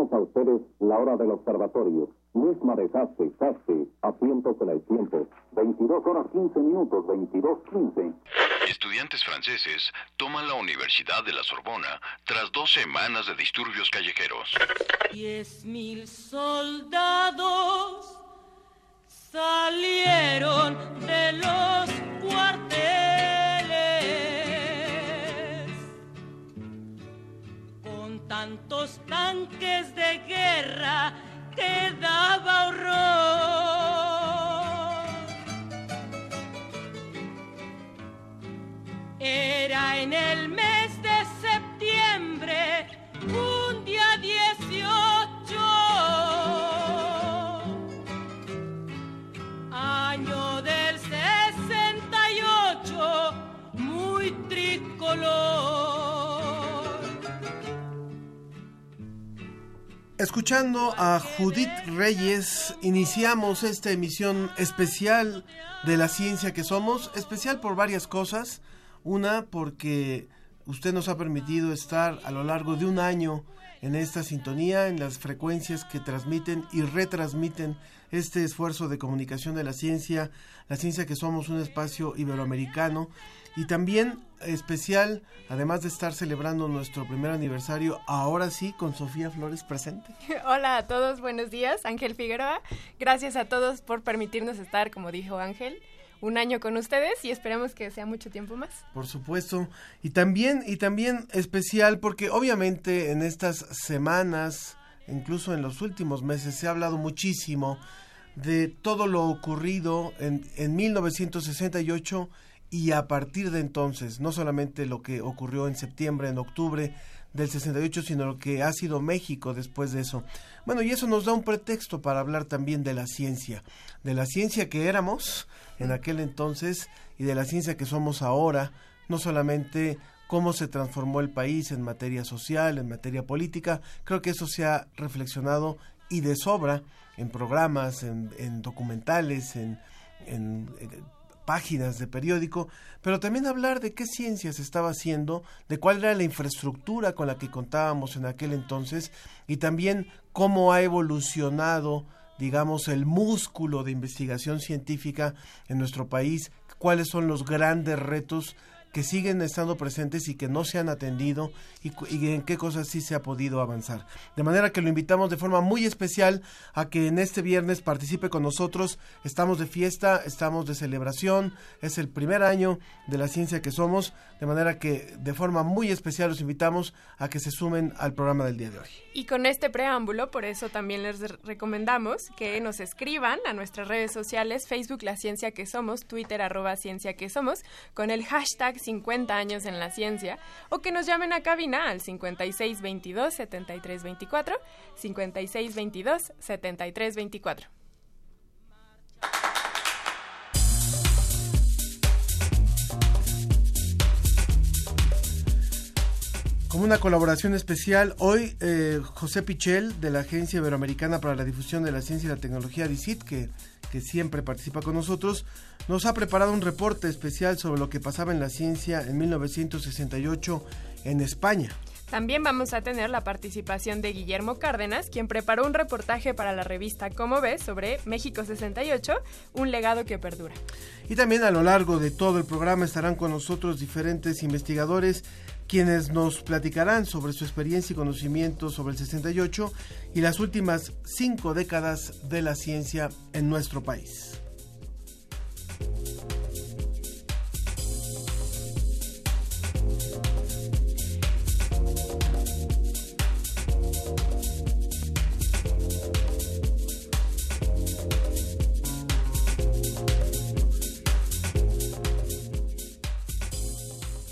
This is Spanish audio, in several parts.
A ustedes la hora del observatorio, misma de casi, casi, a tiempo con el tiempo. 22 horas 15 minutos, 22.15. Estudiantes franceses toman la Universidad de la Sorbona tras dos semanas de disturbios callejeros. Diez mil soldados salieron de los cuarteles tantos tanques de guerra que daba horror. Era en el mes Escuchando a Judith Reyes, iniciamos esta emisión especial de la ciencia que somos, especial por varias cosas. Una, porque usted nos ha permitido estar a lo largo de un año en esta sintonía, en las frecuencias que transmiten y retransmiten este esfuerzo de comunicación de la ciencia, la ciencia que somos un espacio iberoamericano y también especial, además de estar celebrando nuestro primer aniversario, ahora sí con Sofía Flores presente. Hola a todos, buenos días, Ángel Figueroa. Gracias a todos por permitirnos estar, como dijo Ángel, un año con ustedes y esperamos que sea mucho tiempo más. Por supuesto, y también y también especial porque obviamente en estas semanas, incluso en los últimos meses se ha hablado muchísimo de todo lo ocurrido en, en 1968 y a partir de entonces, no solamente lo que ocurrió en septiembre, en octubre del 68, sino lo que ha sido México después de eso. Bueno, y eso nos da un pretexto para hablar también de la ciencia, de la ciencia que éramos en aquel entonces y de la ciencia que somos ahora, no solamente cómo se transformó el país en materia social, en materia política, creo que eso se ha reflexionado y de sobra en programas, en, en documentales, en, en páginas de periódico, pero también hablar de qué ciencia se estaba haciendo, de cuál era la infraestructura con la que contábamos en aquel entonces y también cómo ha evolucionado, digamos, el músculo de investigación científica en nuestro país, cuáles son los grandes retos que siguen estando presentes y que no se han atendido y, en qué cosas sí se ha podido avanzar. De manera que lo invitamos de forma muy especial a que en este viernes participe con nosotros. Estamos de fiesta, estamos de celebración, es el primer año de la ciencia que somos, de manera que de forma muy especial los invitamos a que se sumen al programa del día de hoy. Y con este preámbulo, por eso también les recomendamos que nos escriban a nuestras redes sociales, Facebook La Ciencia que Somos, Twitter arroba Ciencia que Somos, con el hashtag 50 años en la ciencia o que nos llamen a cabina al 5622 7324 5622 7324. Como una colaboración especial, hoy eh, José Pichel de la Agencia Iberoamericana para la Difusión de la Ciencia y la Tecnología, DICIT, que, que siempre participa con nosotros, nos ha preparado un reporte especial sobre lo que pasaba en la ciencia en 1968 en España. También vamos a tener la participación de Guillermo Cárdenas, quien preparó un reportaje para la revista Como ves sobre México 68, un legado que perdura. Y también a lo largo de todo el programa estarán con nosotros diferentes investigadores quienes nos platicarán sobre su experiencia y conocimiento sobre el 68 y las últimas cinco décadas de la ciencia en nuestro país.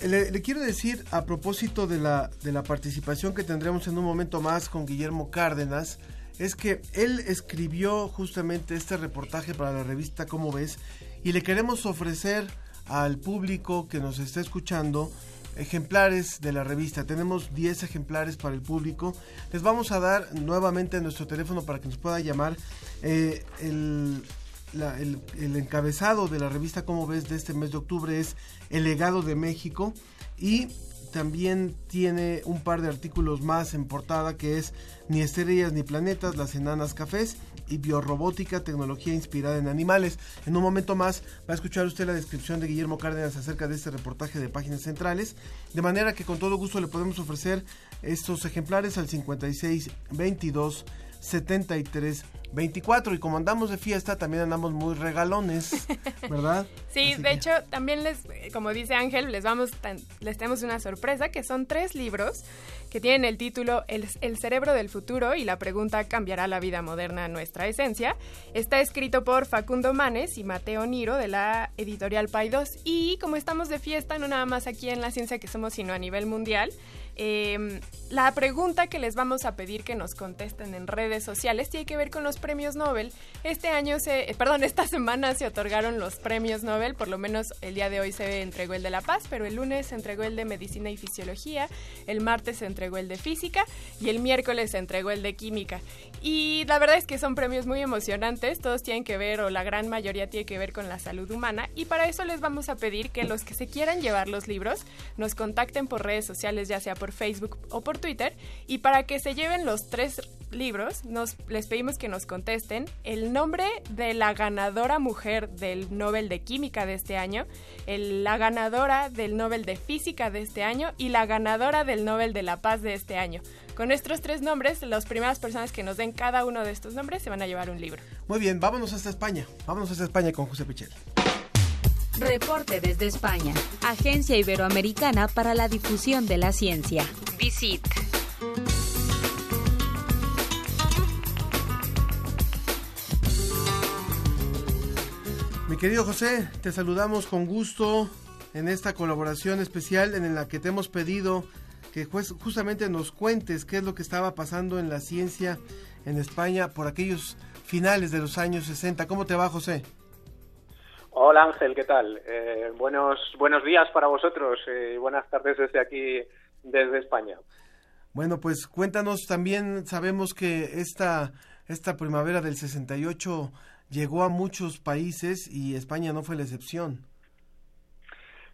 Le, quiero decir a propósito de la, de la participación que tendremos en un momento más con Guillermo Cárdenas, es que él escribió justamente este reportaje para la revista Cómo ves y le queremos ofrecer al público que nos está escuchando ejemplares de la revista. Tenemos 10 ejemplares para el público. Les vamos a dar nuevamente nuestro teléfono para que nos pueda llamar. Eh, el, el- encabezado de la revista Como ves de este mes de octubre es El legado de México y también tiene un par de artículos más en portada que es Ni estrellas ni planetas, las enanas cafés y biorrobótica, tecnología inspirada en animales. En un momento más va a escuchar usted la descripción de Guillermo Cárdenas acerca de este reportaje de páginas centrales, de manera que con todo gusto le podemos ofrecer estos ejemplares al 56 22 73 24 y como andamos de fiesta también andamos muy regalones, ¿verdad? Sí, Así de que- hecho, también les, como dice Ángel, les vamos, tan- les tenemos una sorpresa, que son tres libros que tienen el título el, El cerebro del futuro y la pregunta ¿cambiará la vida moderna a nuestra esencia? Está escrito por Facundo Manes y Mateo Niro de la editorial Paidós. Y como estamos de fiesta, no nada más aquí en la ciencia que somos, sino a nivel mundial, eh, la pregunta que les vamos a pedir que nos contesten en redes sociales tiene que ver con los premios Nobel. Este año se, eh, perdón, esta semana se otorgaron los premios Nobel, por lo menos el día de hoy se entregó el de La Paz, pero el lunes se entregó el de Medicina y Fisiología, el martes se entregó el de Física y el miércoles se entregó el de Química. Y la verdad es que son premios muy emocionantes, todos tienen que ver, o la gran mayoría tiene que ver con la salud humana, y para eso les vamos a pedir que los que se quieran llevar los libros nos contacten por redes sociales, ya sea por Facebook o por Twitter, y para que se lleven los tres libros, nos, les pedimos que nos contesten el nombre de la ganadora mujer del Nobel de Química de este año, el- la ganadora del Nobel de Física de este año y la ganadora del Nobel de la Paz de este año. Con estos tres nombres, las primeras personas que nos den cada uno de estos nombres se van a llevar un libro. Muy bien, vámonos hasta España. Vámonos hasta España con José Pichel. Reporte desde España. Agencia Iberoamericana para la Difusión de la Ciencia. Visit. Mi querido José, te saludamos con gusto en esta colaboración especial en la que te hemos pedido que justamente nos cuentes qué es lo que estaba pasando en la ciencia en España por aquellos finales de los años 60. ¿Cómo te va, José? Hola Ángel, ¿qué tal? Eh, buenos, buenos días para vosotros y buenas tardes desde aquí, desde España. Bueno, pues cuéntanos también, sabemos que esta, esta primavera del 68 llegó a muchos países y España no fue la excepción.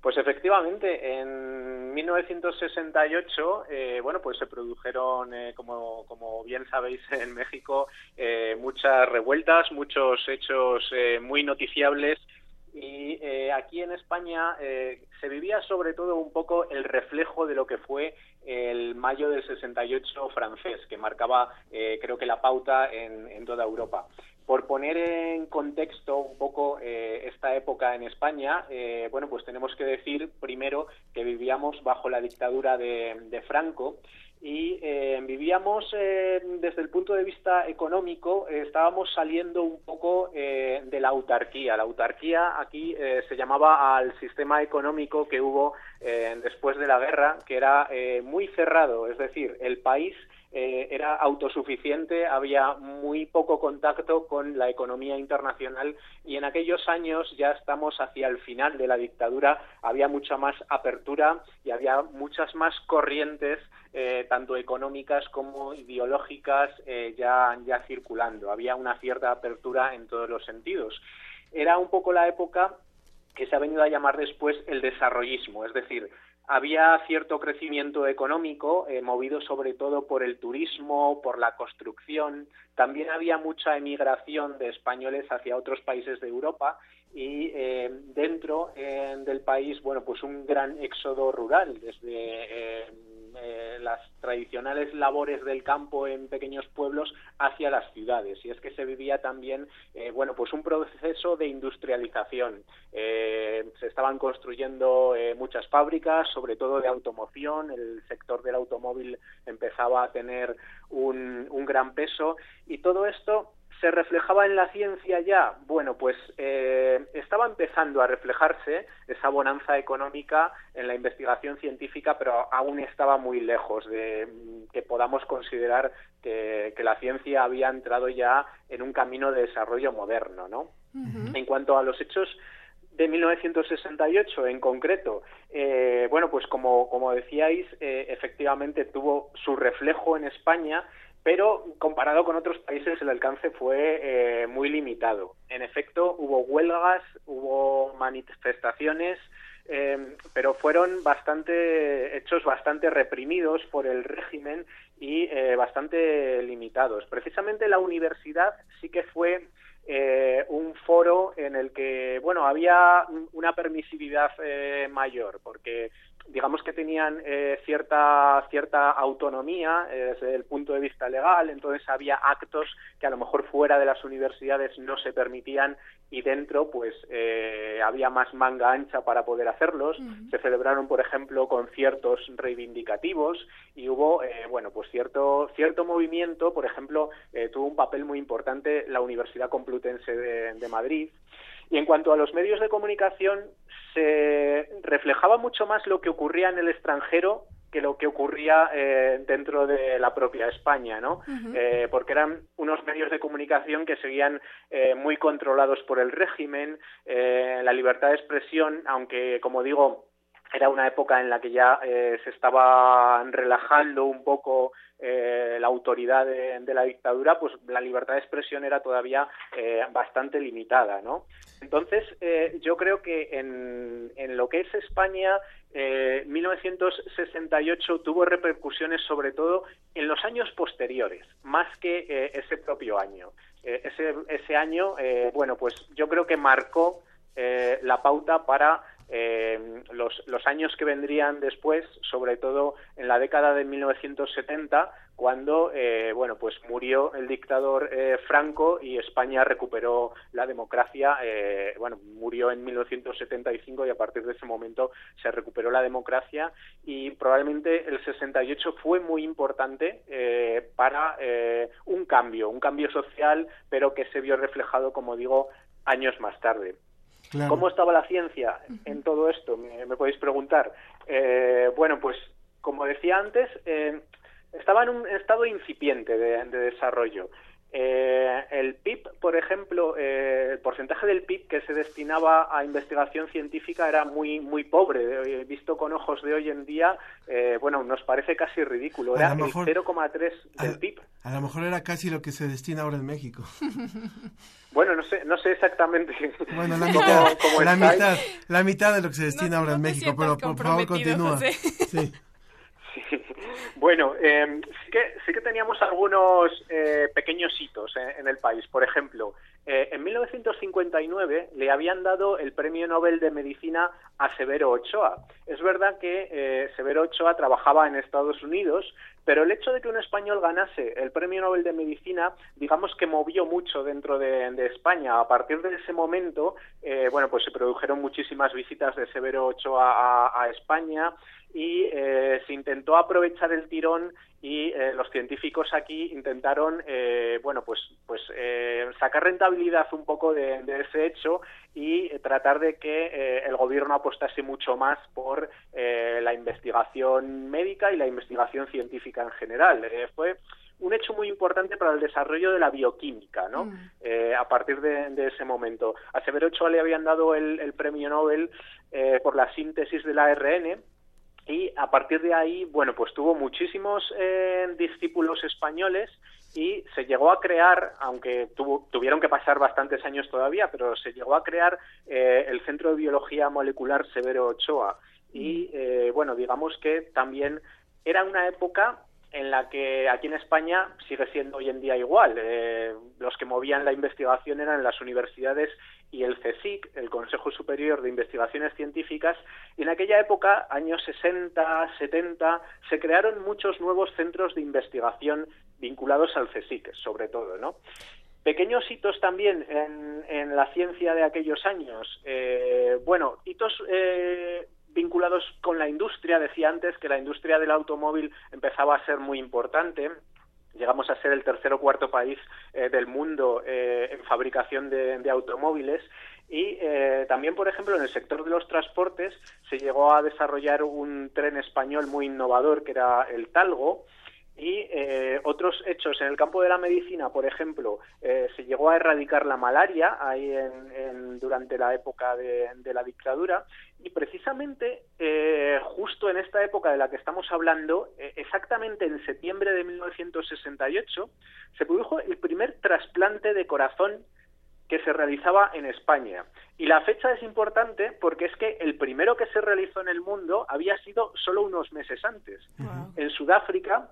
Pues efectivamente, en 1968, eh, bueno, pues se produjeron, eh, como, como bien sabéis, en México eh, muchas revueltas, muchos hechos eh, muy noticiables y eh, aquí en España eh, se vivía sobre todo un poco el reflejo de lo que fue el mayo del 68 francés, que marcaba, eh, creo que, la pauta en, en toda Europa. Por poner en contexto un poco eh, esta época en España, eh, bueno, pues tenemos que decir primero que vivíamos bajo la dictadura de, de Franco y eh, vivíamos eh, desde el punto de vista económico, eh, estábamos saliendo un poco eh, de la autarquía. La autarquía aquí se llamaba al sistema económico que hubo después de la guerra, que era muy cerrado, es decir, el país eh, era autosuficiente, había muy poco contacto con la economía internacional y en aquellos años ya estamos hacia el final de la dictadura, había mucha más apertura y había muchas más corrientes eh, tanto económicas como ideológicas eh, ya, ya circulando. Había una cierta apertura en todos los sentidos. Era un poco la época que se ha venido a llamar después el desarrollismo, es decir, había cierto crecimiento económico eh, movido sobre todo por el turismo, por la construcción, también había mucha emigración de españoles hacia otros países de Europa y eh, dentro eh, del país, bueno, pues un gran éxodo rural desde eh, las tradicionales labores del campo en pequeños pueblos hacia las ciudades. Y es que se vivía también bueno pues un proceso de industrialización. Eh, se estaban construyendo muchas fábricas sobre todo de automoción. El sector del automóvil empezaba a tener un, un gran peso. Y todo esto se reflejaba en la ciencia ya? Bueno, pues eh, estaban empezando a reflejarse esa bonanza económica en la investigación científica, pero aún estaba muy lejos de mm, que podamos considerar que, que la ciencia había entrado ya en un camino de desarrollo moderno, ¿no? En cuanto a los hechos de 1968 en concreto, eh, bueno, pues como, como decíais, eh, efectivamente tuvo su reflejo en España, pero comparado con otros países el alcance fue eh, muy limitado. En efecto, hubo huelgas, hubo manifestaciones, eh, pero fueron bastante hechos bastante reprimidos por el régimen y eh, bastante limitados. Precisamente la universidad sí que fue eh, un foro en el que, bueno, había una permisividad eh, mayor, porque digamos que tenían eh, cierta cierta autonomía eh, desde el punto de vista legal, entonces había actos que a lo mejor fuera de las universidades no se permitían y dentro pues eh, había más manga ancha para poder hacerlos. Se celebraron, por ejemplo, conciertos reivindicativos y hubo, eh, bueno, pues cierto cierto movimiento, por ejemplo, eh, tuvo un papel muy importante la Universidad Complutense de, de Madrid. Y en cuanto a los medios de comunicación, se reflejaba mucho más lo que ocurría en el extranjero que lo que ocurría eh, dentro de la propia España, ¿no? Eh, porque eran unos medios de comunicación que seguían eh, muy controlados por el régimen, eh, la libertad de expresión, aunque, como digo, era una época en la que ya eh, se estaba relajando un poco eh, la autoridad de, la dictadura, pues la libertad de expresión era todavía eh, bastante limitada, ¿no? Entonces, eh, yo creo que en, en, lo que es España, 1968 tuvo repercusiones sobre todo en los años posteriores, más que ese propio año. ese, ese año, bueno, pues yo creo que marcó la pauta para eh, los, los, años que vendrían después, sobre todo en la década de 1970, cuando eh, bueno pues murió el dictador eh, Franco y España recuperó la democracia eh, bueno murió en 1975 y a partir de ese momento se recuperó la democracia y probablemente el 68 fue muy importante eh, para eh, un cambio un cambio social pero que se vio reflejado como digo años más tarde ¿Cómo estaba la ciencia en todo esto? Me, me podéis preguntar. Eh, bueno, pues como decía antes, eh, estaba en un estado incipiente de, de desarrollo. Eh, el PIB, por ejemplo, eh, el porcentaje del PIB que se destinaba a investigación científica era muy muy pobre. Visto con ojos de hoy en día, eh, bueno, nos parece casi ridículo. Era mejor, el 0,3 del PIB. A lo mejor era casi lo que se destina ahora en México. Bueno, no sé, no sé exactamente. Bueno, la mitad, cómo, cómo la, mitad la mitad de lo que se destina no, ahora en no México, pero por favor continúa. Sí. Sí. Bueno, eh, sí, que, sí que teníamos algunos eh, pequeños hitos en el país. Por ejemplo, eh, en 1959 le habían dado el Premio Nobel de Medicina a Severo Ochoa. Es verdad que eh, Severo Ochoa trabajaba en Estados Unidos, pero el hecho de que un español ganase el Premio Nobel de Medicina, digamos que movió mucho dentro de, España. A partir de ese momento, eh, bueno, pues se produjeron muchísimas visitas de Severo Ochoa a España y eh, se intentó aprovechar el tirón y eh, los científicos aquí intentaron eh, bueno pues pues eh, sacar rentabilidad un poco de, de ese hecho y tratar de que eh, el gobierno apostase mucho más por eh, la investigación médica y la investigación científica en general fue un hecho muy importante para el desarrollo de la bioquímica, ¿no? Mm. Eh, a partir de, de, ese momento. A Severo Ochoa le habían dado el, el premio Nobel eh, por la síntesis del ARN, y a partir de ahí, bueno, pues tuvo muchísimos eh, discípulos españoles y se llegó a crear, aunque tuvo, tuvieron que pasar bastantes años todavía, pero se llegó a crear eh, el Centro de Biología Molecular Severo Ochoa. Y eh, bueno, digamos que también era una época en la que aquí en España sigue siendo hoy en día igual. Eh, los que movían la investigación eran las universidades y el CSIC, el Consejo Superior de Investigaciones Científicas, y en aquella época, años 60, 70, se crearon muchos nuevos centros de investigación vinculados al CSIC, sobre todo, ¿no? Pequeños hitos también en, en la ciencia de aquellos años. Eh, bueno, hitos eh, vinculados con la industria, decía antes que la industria del automóvil empezaba a ser muy importante. Llegamos a ser el tercer o cuarto país eh, del mundo eh, en fabricación de, automóviles. Y eh, también, por ejemplo, en el sector de los transportes se llegó a desarrollar un tren español muy innovador que era el Talgo, y eh, otros hechos. En el campo de la medicina, por ejemplo, eh, se llegó a erradicar la malaria ahí en, en- durante la época de, de la dictadura. Y precisamente eh, justo en esta época de la que estamos hablando, eh, exactamente en septiembre de 1968, se produjo el primer trasplante de corazón que se realizaba en España. Y la fecha es importante porque es que el primero que se realizó en el mundo había sido solo unos meses antes, en Sudáfrica,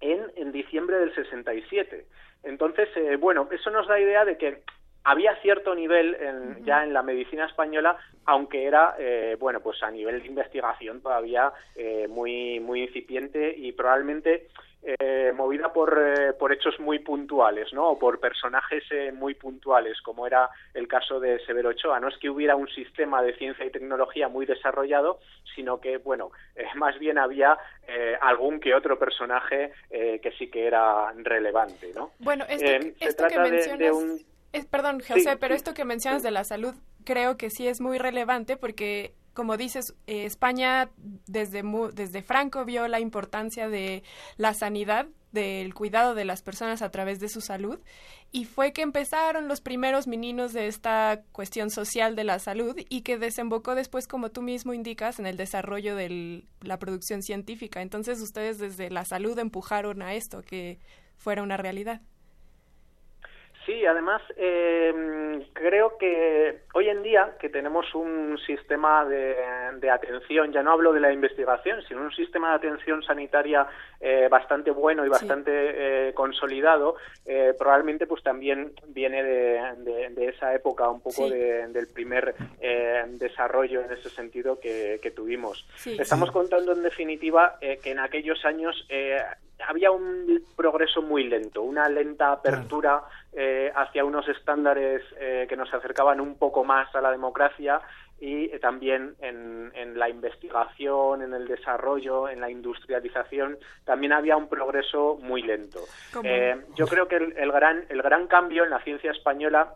en, en diciembre del 67. Entonces, eh, bueno, eso nos da idea de que había cierto nivel en- ya en la medicina española, aunque era, eh, bueno, pues a nivel de investigación todavía eh, muy, muy incipiente y probablemente eh, movida por, eh, por hechos muy puntuales, ¿no? O por personajes eh, muy puntuales, como era el caso de Severo Ochoa. No es que hubiera un sistema de ciencia y tecnología muy desarrollado, sino que, bueno, eh, más bien había algún que otro personaje eh, que sí que era relevante, ¿no? Bueno, esto, se esto que de- mencionas... de un- es- perdón, Sí, José, pero sí. esto que mencionas de la salud creo que sí es muy relevante porque, como dices, eh, España desde, desde Franco vio la importancia de la sanidad, del cuidado de las personas a través de su salud, y fue que empezaron los primeros meninos de esta cuestión social de la salud y que desembocó después, como tú mismo indicas, en el desarrollo de la producción científica. Entonces, ustedes desde la salud empujaron a esto, que fuera una realidad. Sí, además eh, creo que hoy en día que tenemos un sistema de, de atención, ya no hablo de la investigación, sino un sistema de atención sanitaria eh, bastante bueno y bastante eh, consolidado, eh, probablemente pues también viene de, de- de esa época un poco Sí. de- del primer eh, desarrollo en ese sentido que, que tuvimos. Sí. Estamos contando en definitiva eh, que en aquellos años eh, había un progreso muy lento, una lenta apertura eh, hacia unos estándares eh, que nos acercaban un poco más a la democracia y eh, también en, en la investigación, en el desarrollo, en la industrialización, también había un progreso muy lento. Eh, yo creo que el, el gran, el gran cambio en la ciencia española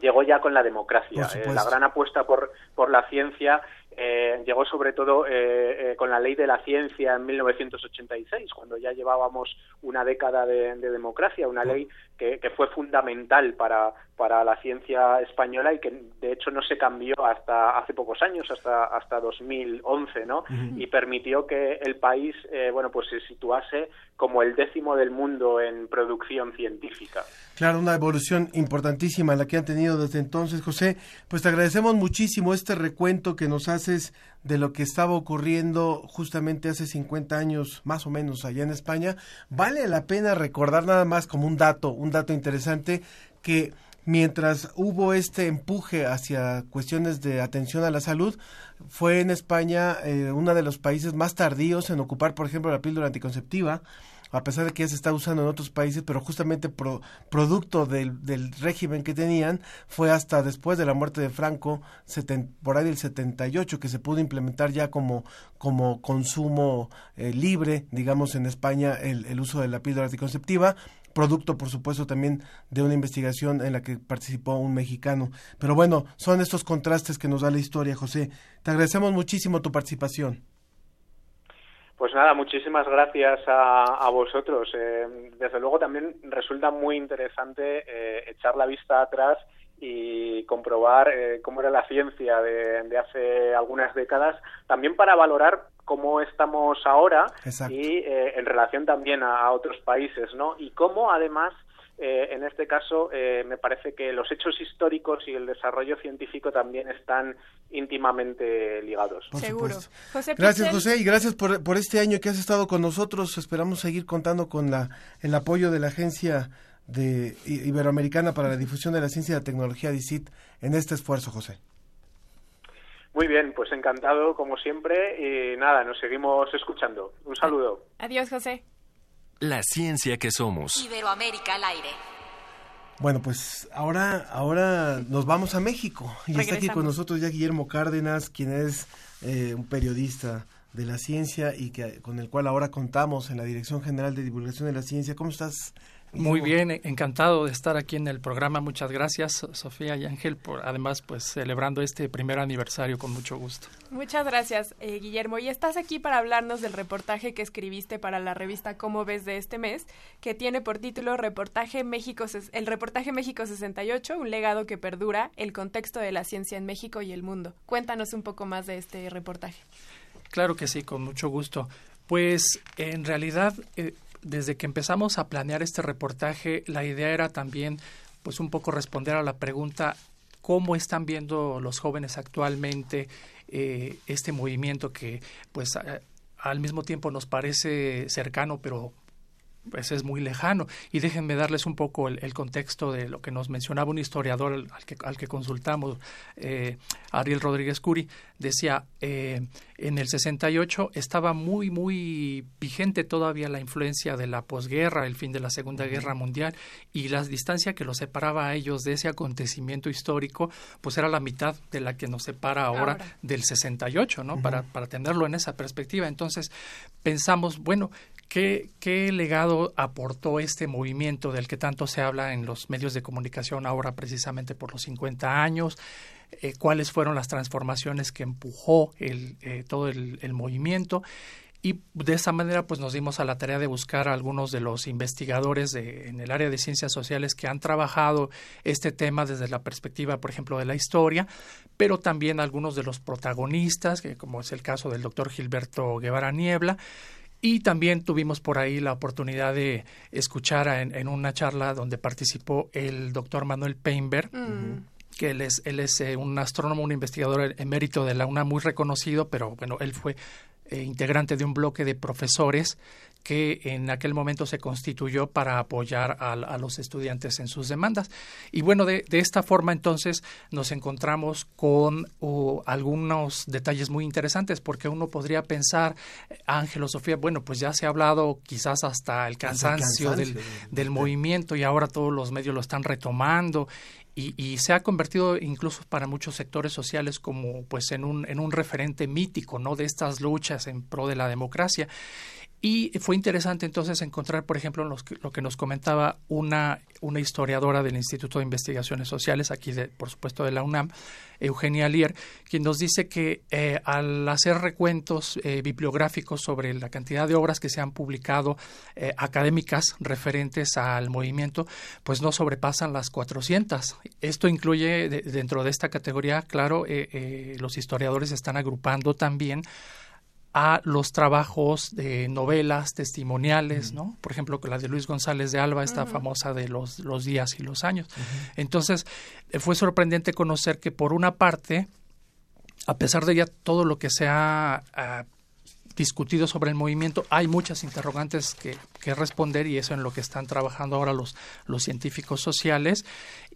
llegó ya con la democracia. Eh, la gran apuesta por, por la ciencia eh, llegó sobre todo eh, eh, con la ley de la ciencia en 1986, cuando ya llevábamos una década de, de democracia, una ley que, que fue fundamental para, para la ciencia española y que de hecho no se cambió hasta hace pocos años, hasta, hasta 2011, ¿no? Ujú. Y permitió que el país, eh, bueno, pues se situase como el décimo del mundo en producción científica. Claro, una evolución importantísima la que han tenido desde entonces, José. Pues te agradecemos muchísimo este recuento que nos haces de lo que estaba ocurriendo justamente hace 50 años, más o menos, allá en España. Vale la pena recordar nada más como un dato, un dato interesante, que mientras hubo este empuje hacia cuestiones de atención a la salud, fue en España eh, uno de los países más tardíos en ocupar, por ejemplo, la píldora anticonceptiva a pesar de que ya se está usando en otros países, pero justamente pro- producto del, régimen que tenían, fue hasta después de la muerte de Franco, por ahí del 78, que se pudo implementar ya como, como consumo eh, libre, digamos, en España, el, el uso de la píldora anticonceptiva producto, por supuesto, también de una investigación en la que participó un mexicano. Pero bueno, son estos contrastes que nos da la historia, José. Te agradecemos muchísimo tu participación. Pues nada, muchísimas gracias a, a vosotros. Eh, desde luego también resulta muy interesante eh, echar la vista atrás y comprobar eh, cómo era la ciencia de, de hace algunas décadas, también para valorar cómo estamos ahora Exacto. y eh, en relación también a, a otros países, ¿no? Y cómo además eh, en este caso, eh, me parece que los hechos históricos y el desarrollo científico también están íntimamente ligados. Por Seguro. José Gracias, José, y gracias por, por este año que has estado con nosotros. Esperamos seguir contando con la, el apoyo de la Agencia de I- Iberoamericana para la Difusión de la Ciencia y la Tecnología, DICIT, en este esfuerzo, José. Muy bien, pues encantado como siempre y nada, nos seguimos escuchando. Un saludo. Adiós, José. La ciencia que somos. Iberoamérica al aire. Bueno, pues ahora, ahora nos vamos a México. Y está aquí con nosotros ya Guillermo Cárdenas, quien es eh, un periodista de la ciencia y que con el cual ahora contamos en la Dirección General de Divulgación de la Ciencia. ¿Cómo estás, Muy bien, encantado de estar aquí en el programa. Muchas gracias, Sofía y Ángel, por además pues celebrando este primer aniversario con mucho gusto. Muchas gracias, eh, Guillermo. Y estás aquí para hablarnos del reportaje que escribiste para la revista Cómo ves de este mes, que tiene por título Reportaje México, el reportaje México 68, un legado que perdura, el contexto de la ciencia en México y el mundo. Cuéntanos un poco más de este reportaje. Claro que sí, con mucho gusto. Pues en realidad eh, desde que empezamos a planear este reportaje, la idea era también, pues un poco responder a la pregunta cómo están viendo los jóvenes actualmente eh, este movimiento que, pues, al mismo tiempo nos parece cercano, pero pues es muy lejano. Y déjenme darles un poco el, contexto de lo que nos mencionaba un historiador al, que, al que, consultamos, eh, Ariel Rodríguez Curi, decía, eh, en el 68 estaba muy, muy vigente todavía la influencia de la posguerra, el fin de la Segunda Guerra Mundial, y la distancia que los separaba a ellos de ese acontecimiento histórico, pues era la mitad de la que nos separa ahora, del 68, ¿no? para, para tenerlo en esa perspectiva. Entonces, pensamos, bueno, ¿Qué, ¿Qué, legado aportó este movimiento del que tanto se habla en los medios de comunicación ahora precisamente por los 50 años? Eh, ¿Cuáles fueron las transformaciones que empujó eh, todo el, el, movimiento? Y de esa manera pues nos dimos a la tarea de buscar a algunos de los investigadores de, en el área de ciencias sociales que han trabajado este tema desde la perspectiva, por ejemplo, de la historia, pero también algunos de los protagonistas, que, como es el caso del doctor Gilberto Guevara Niebla, y también tuvimos por ahí la oportunidad de escuchar en, una charla donde participó el doctor Manuel Peinberg. Mm. que él es, él es eh, un astrónomo, un investigador emérito de la UNA muy reconocido, pero bueno, él fue eh, integrante de un bloque de profesores que en aquel momento se constituyó para apoyar a, los estudiantes en sus demandas. Y bueno, de, esta forma entonces nos encontramos con algunos detalles muy interesantes, porque uno podría pensar, Ángel o Sofía, bueno, pues ya se ha hablado quizás hasta el cansancio, del, del movimiento y ahora todos los medios lo están retomando y, se ha convertido incluso para muchos sectores sociales como pues en un, en un referente mítico no de estas luchas en pro de la democracia y fue interesante entonces encontrar, por ejemplo, lo que nos comentaba una, una historiadora del Instituto de Investigaciones Sociales, aquí de, por supuesto de la UNAM, Eugenia Lier, quien nos dice que eh, al hacer recuentos eh, bibliográficos sobre la cantidad de obras que se han publicado eh, académicas referentes al movimiento, pues no sobrepasan las 400. Esto incluye dentro de esta categoría, claro, los historiadores están agrupando también a los trabajos de novelas testimoniales, ¿no? Por ejemplo, la de Luis González de Alba, esta famosa de los, los días y los años. Entonces, eh, fue sorprendente conocer que por una parte, a pesar de ya todo lo que se ha ah, discutido sobre el movimiento, hay muchas interrogantes que, que, responder y eso en lo que están trabajando ahora los, los científicos sociales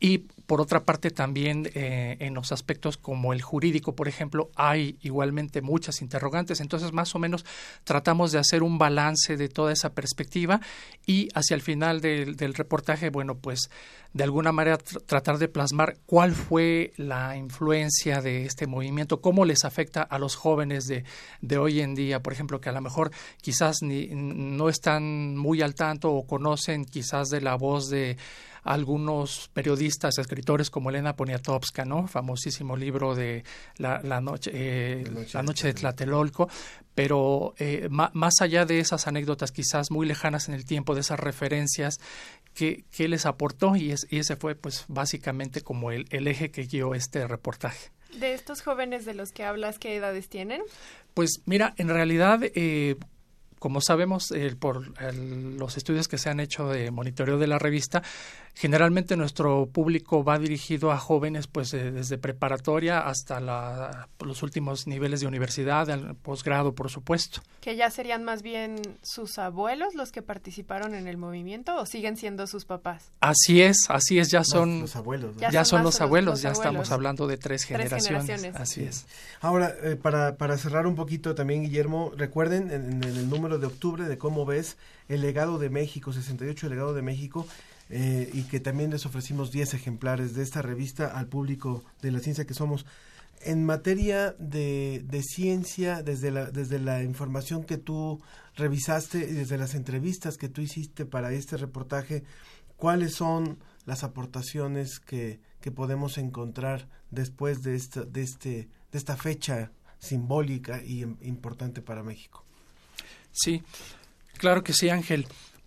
y por otra parte, también eh, en los aspectos como el jurídico, por ejemplo, hay igualmente muchas interrogantes. Entonces, más o menos tratamos de hacer un balance de toda esa perspectiva y hacia el final del, del reportaje, bueno, pues de alguna manera tratar de plasmar cuál fue la influencia de este movimiento, cómo les afecta a los jóvenes de, de hoy en día, por ejemplo, que a lo mejor quizás ni, no están muy al tanto o conocen quizás de la voz de algunos periodistas, escritores como Elena Poniatowska, ¿no? Famosísimo libro de La, noche, eh, la noche de Tlatelolco, pero eh, más allá de esas anécdotas quizás muy lejanas en el tiempo, de esas referencias, ¿qué, les aportó? Y, y, ese fue pues básicamente como el, el eje que guió este reportaje. De estos jóvenes de los que hablas, ¿qué edades tienen? Pues mira, en realidad eh, como sabemos por los estudios que se han hecho de monitoreo de la revista, generalmente nuestro público va dirigido a jóvenes pues eh, desde preparatoria hasta los últimos niveles de universidad, al posgrado, por supuesto. ¿Que ya serían más bien sus abuelos los que participaron en el movimiento o siguen siendo sus papás? Así es, así es, ya son los, abuelos. Ya, son, los, abuelos, ya estamos hablando de tres, generaciones. Así es. Ahora, eh, para, para cerrar un poquito también, Guillermo, recuerden en, en el número de octubre de cómo ves el legado de México, 68 el legado de México, eh, y que también les ofrecimos 10 ejemplares de esta revista al público de la ciencia que somos. En materia de, de ciencia, desde la, desde la información que tú revisaste y desde las entrevistas que tú hiciste para este reportaje, ¿cuáles son las aportaciones que, que podemos encontrar después de esta, de este, de esta fecha simbólica y im- importante para México? Sí, claro que sí, Ángel.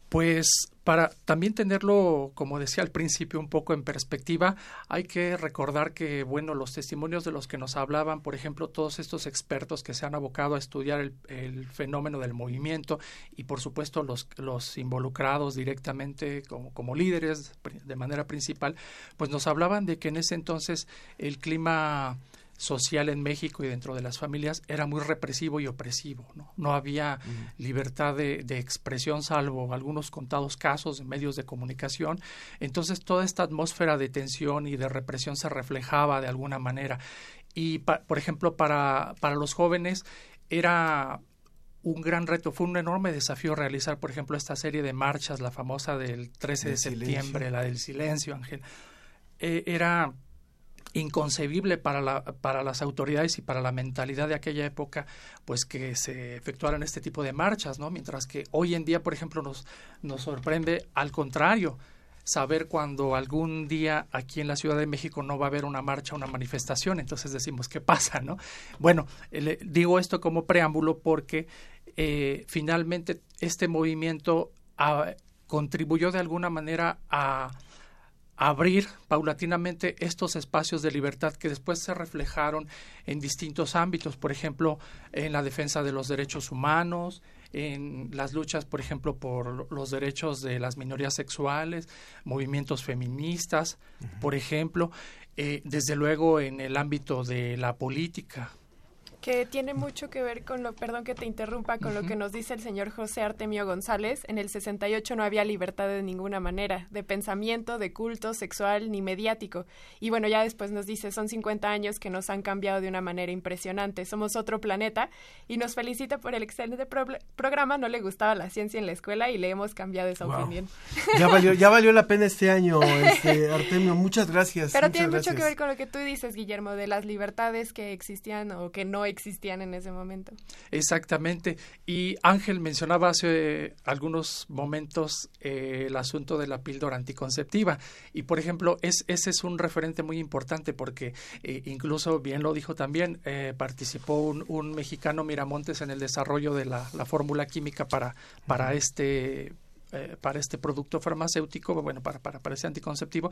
Pues para también tenerlo, como decía al principio, un poco en perspectiva, hay que recordar que, bueno, los testimonios de los que nos hablaban, por ejemplo, todos estos expertos que se han abocado a estudiar el, fenómeno del movimiento y, por supuesto, los, los involucrados directamente como, como líderes de manera principal, pues nos hablaban de que en ese entonces el clima social en México y dentro de las familias era muy represivo y opresivo. No, no había libertad de, de expresión salvo algunos contados casos en medios de comunicación. Entonces toda esta atmósfera de tensión y de represión se reflejaba de alguna manera. Y, pa- por ejemplo, para, para los jóvenes era un gran reto, fue un enorme desafío realizar, por ejemplo, esta serie de marchas, la famosa del 13 de septiembre, silencio. la del silencio, Ángel. Eh, era inconcebible para, la, para las autoridades y para la mentalidad de aquella época, pues que se efectuaran este tipo de marchas, ¿no? Mientras que hoy en día, por ejemplo, nos, nos sorprende al contrario saber cuando algún día aquí en la Ciudad de México no va a haber una marcha, una manifestación, entonces decimos, ¿qué pasa, no? Bueno, le- digo esto como preámbulo porque eh, finalmente este movimiento ah, contribuyó de alguna manera a abrir paulatinamente estos espacios de libertad que después se reflejaron en distintos ámbitos, por ejemplo, en la defensa de los derechos humanos, en las luchas, por ejemplo, por los derechos de las minorías sexuales, movimientos feministas, por ejemplo, eh, desde luego en el ámbito de la política, que tiene mucho que ver con lo, perdón que te interrumpa, con lo que nos dice el señor José Artemio González. En el 68 no había libertad de ninguna manera, de pensamiento, de culto, sexual ni mediático. Y bueno, ya después nos dice, son 50 años que nos han cambiado de una manera impresionante. Somos otro planeta y nos felicita por el excelente pro- programa. No le gustaba la ciencia en la escuela y le hemos cambiado esa Wow. opinión. Ya valió, ya valió la pena este año, este, Artemio. Muchas gracias. Pero muchas tiene mucho gracias. que ver con lo que tú dices, Guillermo, de las libertades que existían o que no existían en ese momento. Exactamente. Y Ángel mencionaba hace algunos momentos eh, el asunto de la píldora anticonceptiva. Y, por ejemplo, es, ese es un referente muy importante porque eh, incluso, bien lo dijo también, eh, participó un, un mexicano Miramontes en el desarrollo de la, la fórmula química para, para este eh, para este producto farmacéutico, bueno, para, para, para ese anticonceptivo,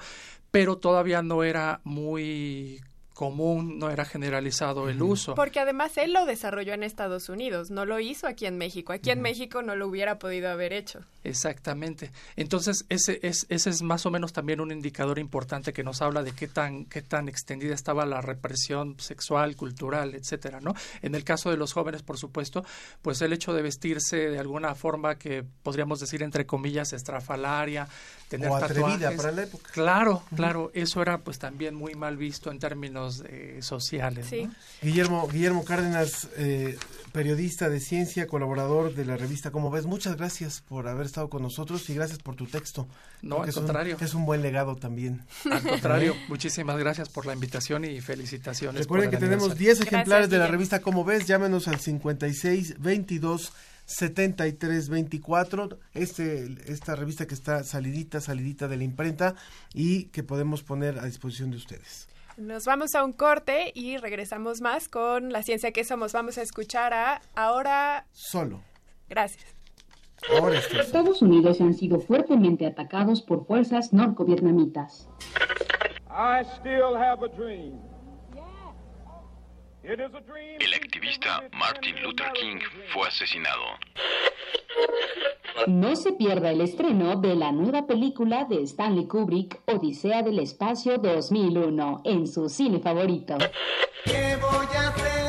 pero todavía no era muy común, no era generalizado el uso. Porque además él lo desarrolló en Estados Unidos, no lo hizo aquí en México. Aquí en México no lo hubiera podido haber hecho. Exactamente. Entonces, ese es, ese es más o menos también un indicador importante que nos habla de qué tan, qué tan extendida estaba la represión sexual, cultural, etcétera, ¿no? En el caso de los jóvenes, por supuesto, pues el hecho de vestirse de alguna forma que podríamos decir entre comillas estrafalaria, tener O atrevida tatuajes. para la época. Claro, claro, eso era pues también muy mal visto en términos eh, sociales. Sí. ¿no? Guillermo, Guillermo Cárdenas, eh, periodista de ciencia, colaborador de la revista Como ves, muchas gracias por haber estado con nosotros y gracias por tu texto. No, Creo al que es un- contrario. es un buen legado también. Al contrario, muchísimas gracias por la invitación y felicitaciones. Recuerden por que tenemos aniversario. 10 ejemplares de la revista Como ves, llámenos al 56 22 73 24, este, esta revista que está salidita, salidita de la imprenta y que podemos poner a disposición de ustedes. Nos vamos a un corte y regresamos más con la ciencia que somos. Vamos a escuchar a ahora. Solo. Gracias. Ahora esto es- Estados Unidos han sido fuertemente atacados por fuerzas norcovietnamitas. I still have a dream. El activista Martin Luther King fue asesinado. No se pierda el estreno de la nueva película de Stanley Kubrick, Odisea del Espacio 2001, en su cine favorito. ¿Qué voy a hacer?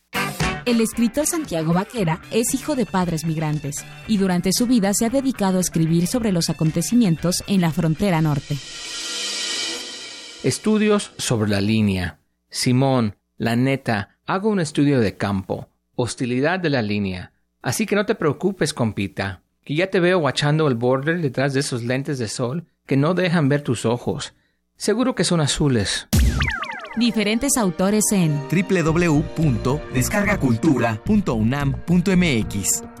El escritor Santiago Vaquera es hijo de padres migrantes y durante su vida se ha dedicado a escribir sobre los acontecimientos en la frontera norte. Estudios sobre la línea. Simón, la neta, hago un estudio de campo. Hostilidad de la línea. Así que no te preocupes, compita, que ya te veo guachando el border detrás de esos lentes de sol que no dejan ver tus ojos. Seguro que son azules. Diferentes autores en www.descargacultura.unam.mx.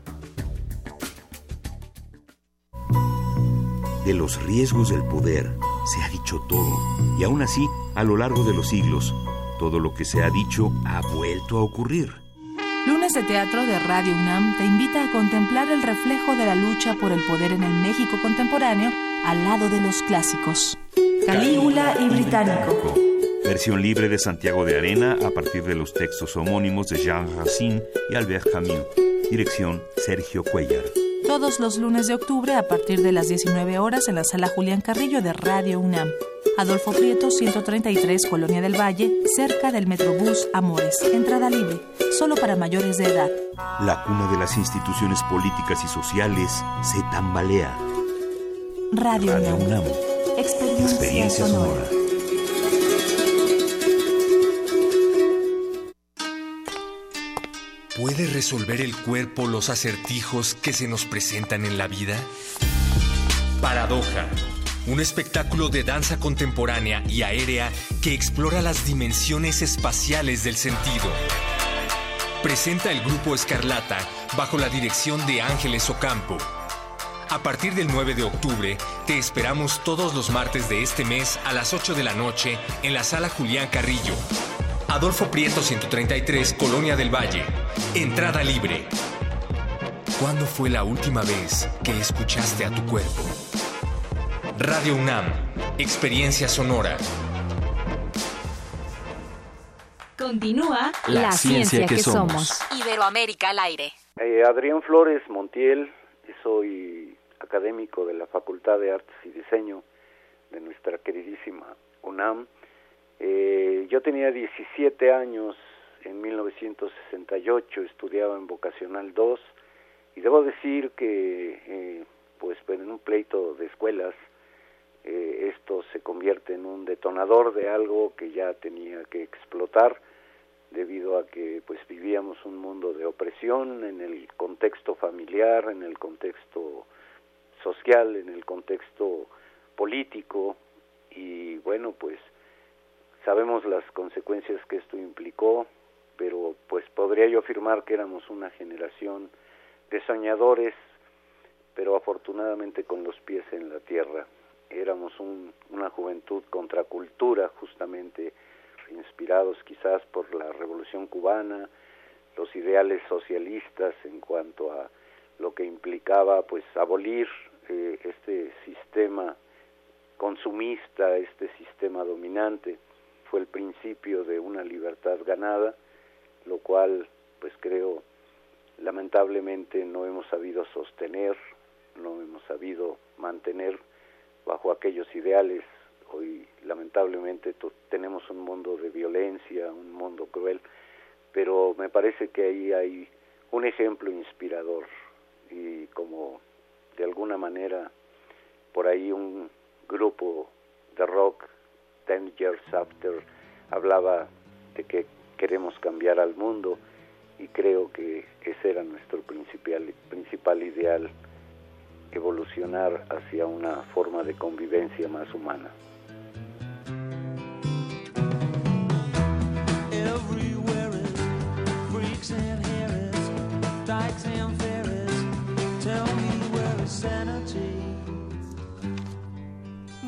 De los riesgos del poder se ha dicho todo, y aún así, a lo largo de los siglos, todo lo que se ha dicho ha vuelto a ocurrir. Lunes de Teatro de Radio UNAM te invita a contemplar el reflejo de la lucha por el poder en el México contemporáneo al lado de los clásicos. Calígula y Británico. Versión libre de Santiago de Arena a partir de los textos homónimos de Jean Racine y Albert Camus. Dirección Sergio Cuellar. Todos los lunes de octubre a partir de las 19 horas en la sala Julián Carrillo de Radio UNAM. Adolfo Prieto, 133, Colonia del Valle, cerca del Metrobús Amores. Entrada libre, solo para mayores de edad. La cuna de las instituciones políticas y sociales se tambalea. Radio, Radio UNAM. UNAM. Experiencia, Experiencia sonora. sonora. ¿Puede resolver el cuerpo los acertijos que se nos presentan en la vida? Paradoja, un espectáculo de danza contemporánea y aérea que explora las dimensiones espaciales del sentido. Presenta el grupo Escarlata bajo la dirección de Ángeles Ocampo. A partir del 9 de octubre, te esperamos todos los martes de este mes a las 8 de la noche en la sala Julián Carrillo. Adolfo Prieto 133, Colonia del Valle. Entrada libre. ¿Cuándo fue la última vez que escuchaste a tu cuerpo? Radio UNAM, Experiencia Sonora. Continúa La ciencia que somos. Iberoamérica al aire. Eh, Adrián Flores Montiel, soy académico de la Facultad de Artes y Diseño de nuestra queridísima UNAM. Eh, yo tenía 17 años en 1968, estudiaba en Vocacional 2 y debo decir que eh, pues en un pleito de escuelas eh, esto se convierte en un detonador de algo que ya tenía que explotar debido a que pues vivíamos un mundo de opresión en el contexto familiar, en el contexto social, en el contexto político y bueno pues sabemos las consecuencias que esto implicó, pero pues podría yo afirmar que éramos una generación de soñadores, pero afortunadamente con los pies en la tierra. Éramos un, una juventud contracultura, justamente inspirados quizás por la revolución cubana, los ideales socialistas en cuanto a lo que implicaba pues abolir eh, este sistema consumista, este sistema dominante fue el principio de una libertad ganada, lo cual pues creo lamentablemente no hemos sabido sostener, no hemos sabido mantener bajo aquellos ideales. Hoy lamentablemente tenemos un mundo de violencia, un mundo cruel, pero me parece que ahí hay un ejemplo inspirador y como de alguna manera por ahí un grupo de rock Ten Years After hablaba de que queremos cambiar al mundo y creo que ese era nuestro principal, principal ideal, evolucionar hacia una forma de convivencia más humana.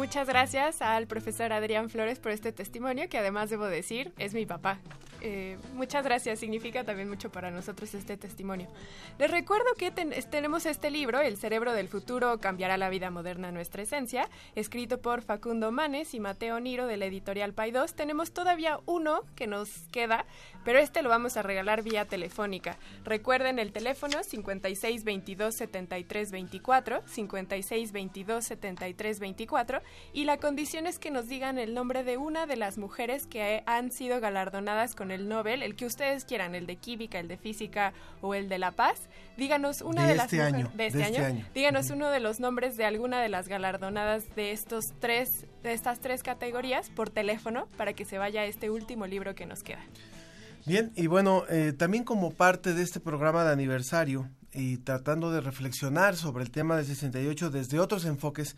Muchas gracias al profesor Adrián Flores por este testimonio, que además debo decir, es mi papá. Eh, muchas gracias, significa también mucho para nosotros este testimonio. Les recuerdo que tenemos este libro, El cerebro del futuro cambiará la vida moderna nuestra esencia, escrito por Facundo Manes y Mateo Niro de la editorial Paidós. Tenemos todavía uno que nos queda, pero este lo vamos a regalar vía telefónica. Recuerden el teléfono 56 22 73 24, 56 22 73 24 y la condición es que nos digan el nombre de una de las mujeres que han sido galardonadas con el Nobel, el que ustedes quieran, el de química, el de física o el de la paz. Díganos una de, las este año, de este, este año. Díganos uno de los nombres de alguna de las galardonadas de estos tres de estas tres categorías por teléfono para que se vaya este último libro que nos queda. Bien, y bueno, eh, también como parte de este programa de aniversario y tratando de reflexionar sobre el tema del 68 desde otros enfoques,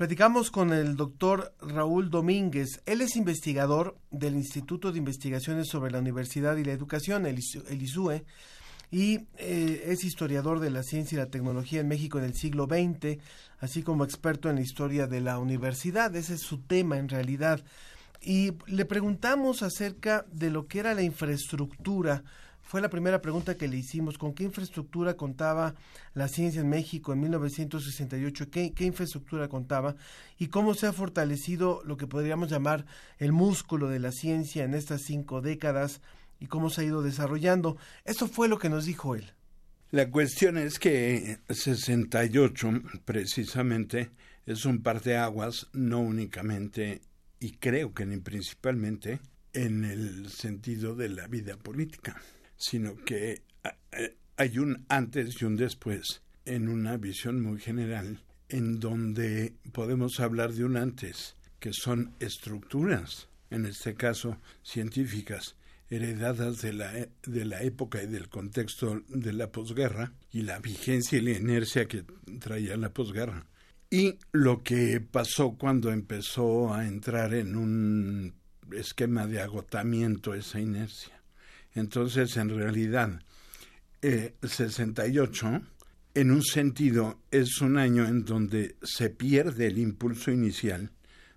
Platicamos con el doctor Raúl Domínguez. Él es investigador del Instituto de Investigaciones sobre la Universidad y la Educación, el, ISUE, y eh, es historiador de la ciencia y la tecnología en México en el siglo XX, así como experto en la historia de la universidad. Ese es su tema en realidad. Y le preguntamos acerca de lo que era la infraestructura fue la primera pregunta que le hicimos. ¿Con qué infraestructura contaba la ciencia en México en 1968? ¿Qué, ¿Qué, infraestructura contaba? ¿Y cómo se ha fortalecido lo que podríamos llamar el músculo de la ciencia en estas cinco décadas? ¿Y cómo se ha ido desarrollando? Eso fue lo que nos dijo él. La cuestión es que 68 precisamente es un parteaguas no únicamente y creo que ni principalmente en el sentido de la vida política sino que eh, hay un antes y un después en una visión muy general en donde podemos hablar de un antes, que son estructuras, en este caso científicas, heredadas de la, e, de la época y del contexto de la posguerra y la vigencia y la inercia que traía la posguerra. Y lo que pasó cuando empezó a entrar en un esquema de agotamiento esa inercia. Entonces, en realidad, eh, 68, en un sentido, es un año en donde se pierde el impulso inicial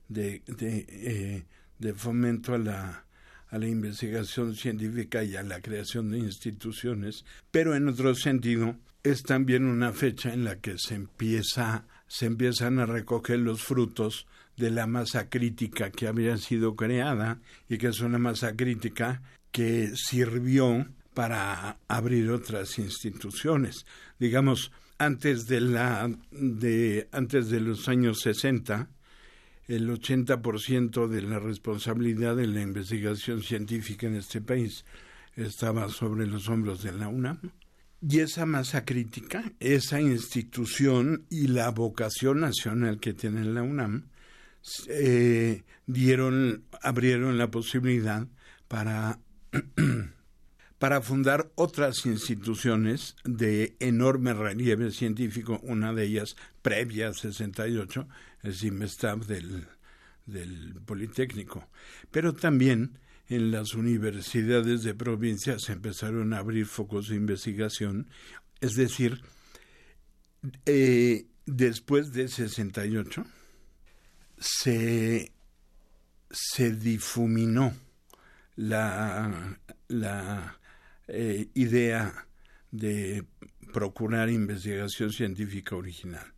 de, de, eh, de fomento a la, a la investigación científica y a la creación de instituciones, pero en otro sentido es también una fecha en la que se empieza se empiezan a recoger los frutos de la masa crítica que había sido creada y que es una masa crítica que sirvió para abrir otras instituciones. Digamos, antes de la de antes de los años 60, el 80% de la responsabilidad de la investigación científica en este país estaba sobre los hombros de la UNAM. Y esa masa crítica, esa institución y la vocación nacional que tiene la UNAM, eh, dieron, abrieron la posibilidad para para fundar otras instituciones de enorme relieve científico, una de ellas previa al 68, el CIMESTAB del, Politécnico. Pero también en las universidades de provincia se empezaron a abrir focos de investigación, es decir, eh, después de 68 se, se difuminó la, la eh, idea de procurar investigación científica original.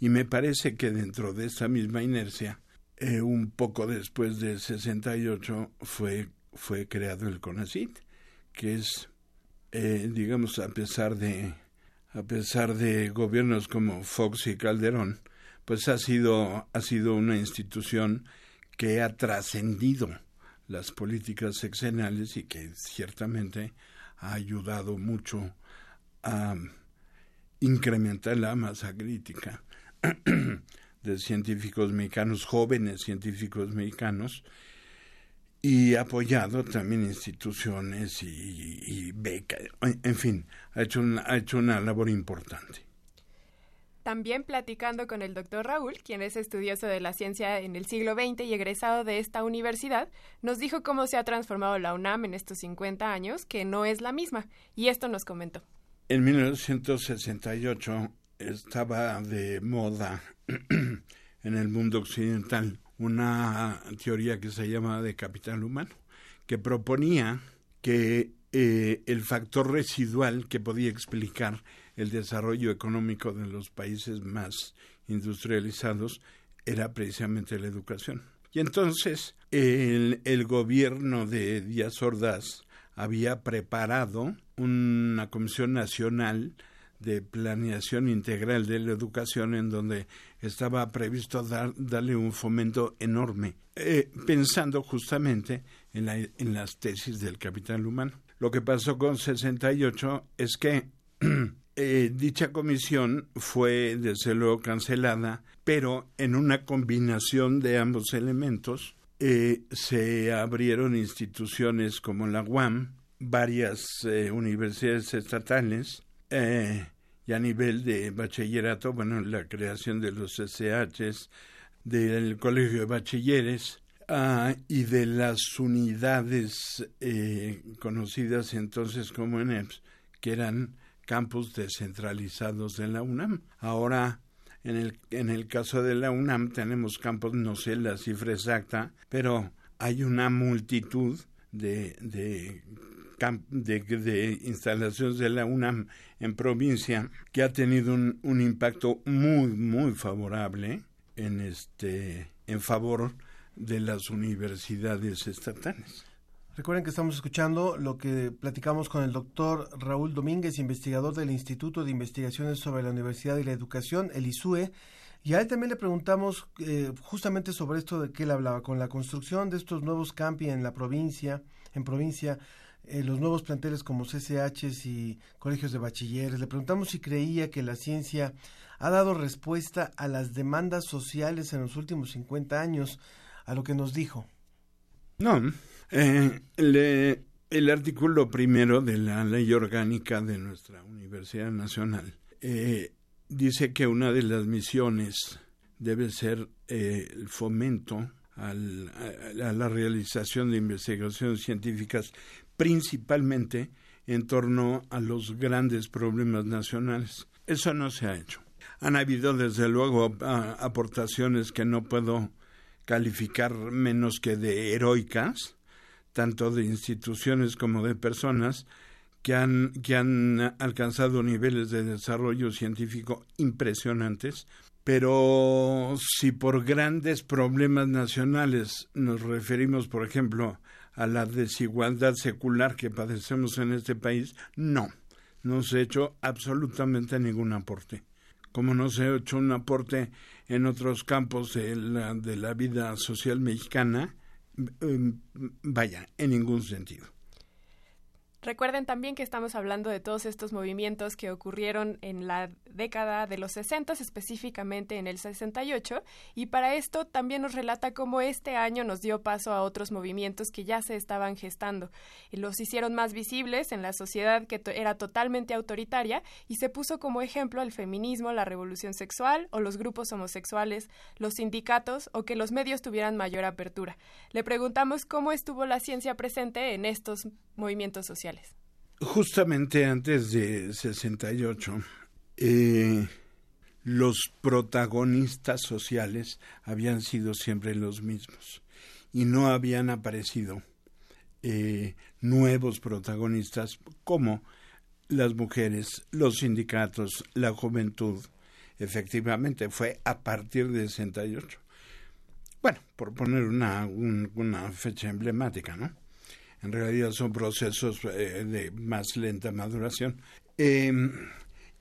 Y me parece que dentro de esa misma inercia, eh, un poco después del 68 fue, fue creado el CONACIT, que es, eh, digamos, a pesar de a pesar de gobiernos como Fox y Calderón, pues ha sido, ha sido una institución que ha trascendido las políticas sexenales y que ciertamente ha ayudado mucho a incrementar la masa crítica de científicos mexicanos, jóvenes científicos mexicanos, y apoyado también instituciones y, becas, en fin, ha hecho, ha hecho una labor importante. También platicando con el doctor Raúl, quien es estudioso de la ciencia en el siglo XX y egresado de esta universidad, nos dijo cómo se ha transformado la UNAM en estos 50 años, que no es la misma, y esto nos comentó. En 1968 estaba de moda en el mundo occidental una teoría que se llama de capital humano, que proponía que eh, el factor residual que podía explicar el desarrollo económico de los países más industrializados era precisamente la educación. Y entonces el, gobierno de Díaz Ordaz había preparado una comisión nacional de planeación integral de la educación en donde estaba previsto dar, darle un fomento enorme, eh, pensando justamente en, la, en las tesis del capital humano. Lo que pasó con 68 es que eh, dicha comisión fue desde luego cancelada, pero en una combinación de ambos elementos eh, se abrieron instituciones como la UAM, varias eh, universidades estatales y a nivel de bachillerato, bueno, la creación de los SHs, del Colegio de Bachilleres ah, y de las unidades conocidas entonces como ENEPS, que eran campus descentralizados de la UNAM. Ahora, en el, en el caso de la UNAM tenemos campos, no sé la cifra exacta, pero hay una multitud de, de de, de, instalaciones de la UNAM en provincia que ha tenido un, un, impacto muy muy favorable en este en favor de las universidades estatales. Recuerden que estamos escuchando lo que platicamos con el doctor Raúl Domínguez, investigador del Instituto de Investigaciones sobre la Universidad y la Educación, el ISUE, y a él también le preguntamos eh, justamente sobre esto de que él hablaba, con la construcción de estos nuevos campi en la provincia, en provincia, eh, los nuevos planteles como CCHs y colegios de bachilleres. Le preguntamos si creía que la ciencia ha dado respuesta a las demandas sociales en los últimos 50 años, a lo que nos dijo. No, eh, le, el artículo primero de la ley orgánica de nuestra Universidad Nacional eh, dice que una de las misiones debe ser eh, el fomento al, a, la realización de investigaciones científicas, principalmente en torno a los grandes problemas nacionales. Eso no se ha hecho. Han habido, desde luego, aportaciones que no puedo calificar menos que de heroicas, tanto de instituciones como de personas, que han, que han alcanzado niveles de desarrollo científico impresionantes, pero si por grandes problemas nacionales nos referimos, por ejemplo, a la desigualdad secular que padecemos en este país, no, no se ha hecho absolutamente ningún aporte. Como no se ha hecho un aporte en otros campos de la, de la vida social mexicana, vaya, en ningún sentido. Recuerden también que estamos hablando de todos estos movimientos que ocurrieron en la década de los 60, específicamente en el 68, y para esto también nos relata cómo este año nos dio paso a otros movimientos que ya se estaban gestando. Los hicieron más visibles en la sociedad que era totalmente autoritaria y se puso como ejemplo el feminismo, la revolución sexual o los grupos homosexuales, los sindicatos o que los medios tuvieran mayor apertura. Le preguntamos cómo estuvo la ciencia presente en estos movimientos sociales. Justamente antes de 68, eh, los protagonistas sociales habían sido siempre los mismos y no habían aparecido eh, nuevos protagonistas como las mujeres, los sindicatos, la juventud. Efectivamente, fue a partir de 68. Bueno, por poner una, un, una fecha emblemática, ¿no? En realidad son procesos eh, de más lenta maduración. Eh,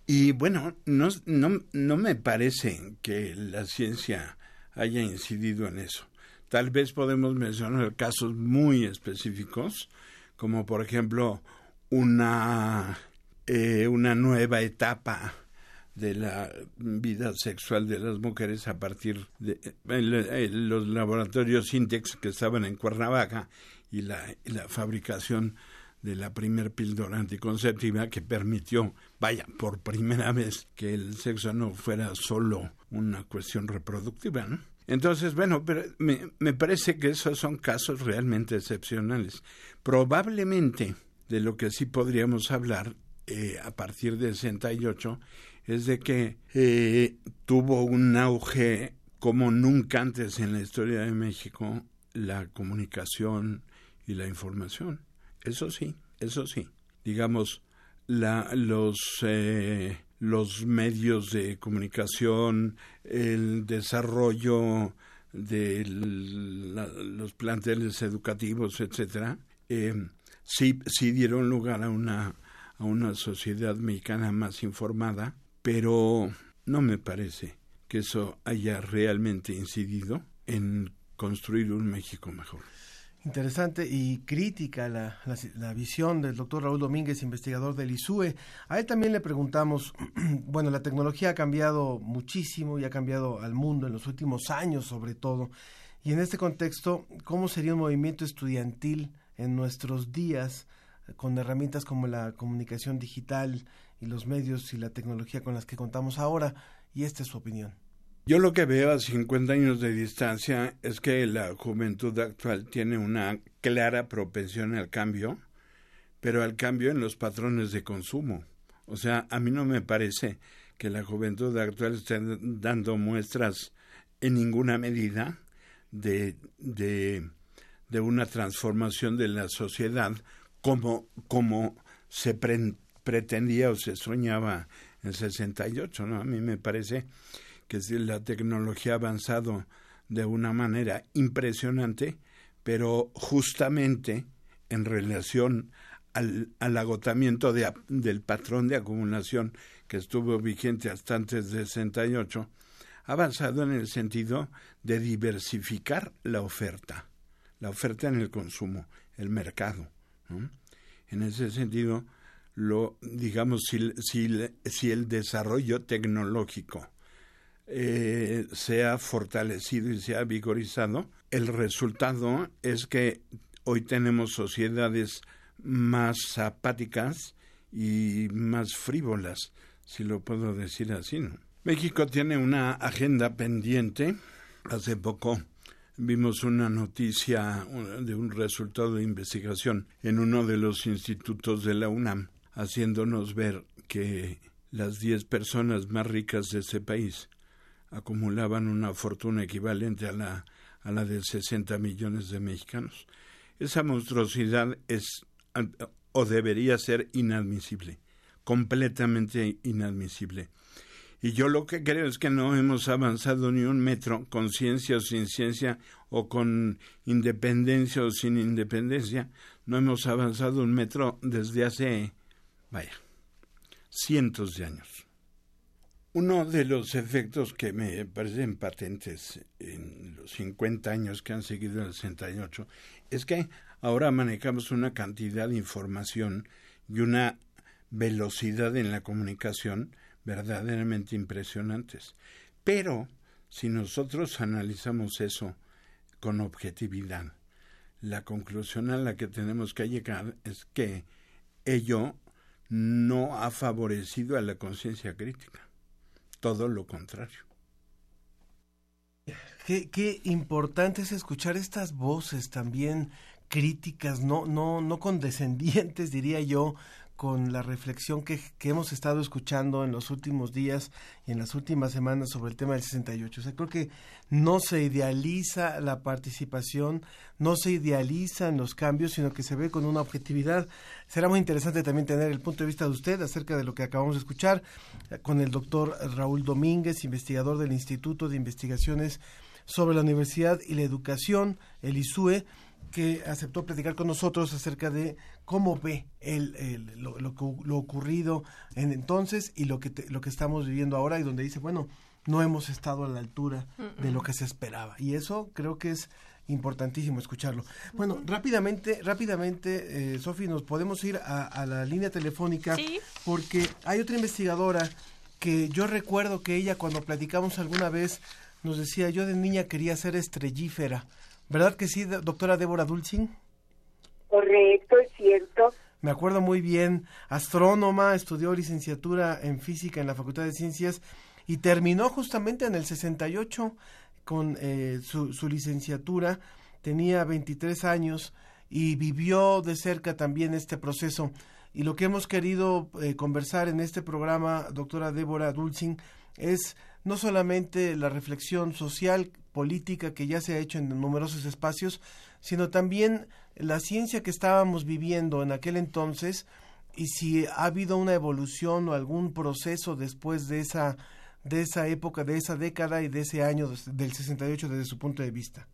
y bueno, no, no, no me parece que la ciencia haya incidido en eso. Tal vez podemos mencionar casos muy específicos, como por ejemplo una, eh, una nueva etapa de la vida sexual de las mujeres a partir de los laboratorios Sintex que estaban en Cuernavaca y la, fabricación de la primer píldora anticonceptiva que permitió, vaya, por primera vez que el sexo no fuera solo una cuestión reproductiva, ¿no? Entonces, bueno, pero me, me parece que esos son casos realmente excepcionales. Probablemente de lo que sí podríamos hablar eh, a partir de 68 es de que eh, tuvo un auge como nunca antes en la historia de México la comunicación y la información. Eso sí, eso sí. Digamos, la, los, eh, los medios de comunicación, el desarrollo de los planteles educativos, etcétera, eh, sí, sí dieron lugar a una, a una sociedad mexicana más informada, pero no me parece que eso haya realmente incidido en construir un México mejor. Interesante y crítica la, la, visión del doctor Raúl Domínguez, investigador del ISUE. A él también le preguntamos, bueno, la tecnología ha cambiado muchísimo y ha cambiado al mundo en los últimos años sobre todo. Y en este contexto, ¿cómo sería un movimiento estudiantil en nuestros días con herramientas como la comunicación digital y los medios y la tecnología con las que contamos ahora? Y esta es su opinión. Yo lo que veo a 50 años de distancia es que la juventud actual tiene una clara propensión al cambio, pero al cambio en los patrones de consumo. O sea, a mí no me parece que la juventud actual esté dando muestras en ninguna medida de, de, una transformación de la sociedad como, como se pretendía o se soñaba en 68, ¿no? A mí me parece que la tecnología ha avanzado de una manera impresionante, pero justamente en relación al, agotamiento de, del patrón de acumulación que estuvo vigente hasta antes de 68, ha avanzado en el sentido de diversificar la oferta, la oferta en el consumo, el mercado. En ese sentido, lo digamos si, si el desarrollo tecnológico eh, se ha fortalecido y se ha vigorizado, el resultado es que hoy tenemos sociedades más apáticas y más frívolas, si lo puedo decir así. México tiene una agenda pendiente. Hace poco vimos una noticia de un resultado de investigación en uno de los institutos de la UNAM, haciéndonos ver que las diez personas más ricas de ese país acumulaban una fortuna equivalente a la, a la de 60 millones de mexicanos. Esa monstruosidad es o debería ser inadmisible, completamente inadmisible. Y yo lo que creo es que no hemos avanzado ni un metro con ciencia o sin ciencia o con independencia o sin independencia. No hemos avanzado un metro desde hace, vaya, cientos de años. Uno de los efectos que me parecen patentes en los 50 años que han seguido el 68 es que ahora manejamos una cantidad de información y una velocidad en la comunicación verdaderamente impresionantes. Pero si nosotros analizamos eso con objetividad, la conclusión a la que tenemos que llegar es que ello no ha favorecido a la conciencia crítica todo lo contrario. Qué, importante es escuchar estas voces también críticas, no, no, no condescendientes, diría yo, con la reflexión que, que, hemos estado escuchando en los últimos días y en las últimas semanas sobre el tema del 68. O sea, creo que no se idealiza la participación, no se idealizan los cambios, sino que se ve con una objetividad. Será muy interesante también tener el punto de vista de usted acerca de lo que acabamos de escuchar eh, con el doctor Raúl Domínguez, investigador del Instituto de Investigaciones sobre la Universidad y la Educación, el ISUE que aceptó platicar con nosotros acerca de cómo ve el, lo, lo, ocurrido en entonces y lo que, lo que estamos viviendo ahora y donde dice, bueno, no hemos estado a la altura de lo que se esperaba. Y eso creo que es importantísimo escucharlo. Bueno, rápidamente, rápidamente, eh, Sofi, nos podemos ir a, la línea telefónica porque hay otra investigadora que yo recuerdo que ella cuando platicamos alguna vez nos decía, yo de niña quería ser estrellífera ¿Verdad que sí, doctora Débora Dulcin? Correcto, es cierto. Me acuerdo muy bien, astrónoma, estudió licenciatura en física en la Facultad de Ciencias y terminó justamente en el 68 con eh, su, su licenciatura, tenía 23 años y vivió de cerca también este proceso. y lo que hemos querido eh, conversar en este programa, doctora Débora Dulcing, es no solamente la reflexión social, política que ya se ha hecho en numerosos espacios, sino también la ciencia que estábamos viviendo en aquel entonces y si ha habido una evolución o algún proceso después de esa de esa época, de esa década y de ese año del 68 desde su punto de vista.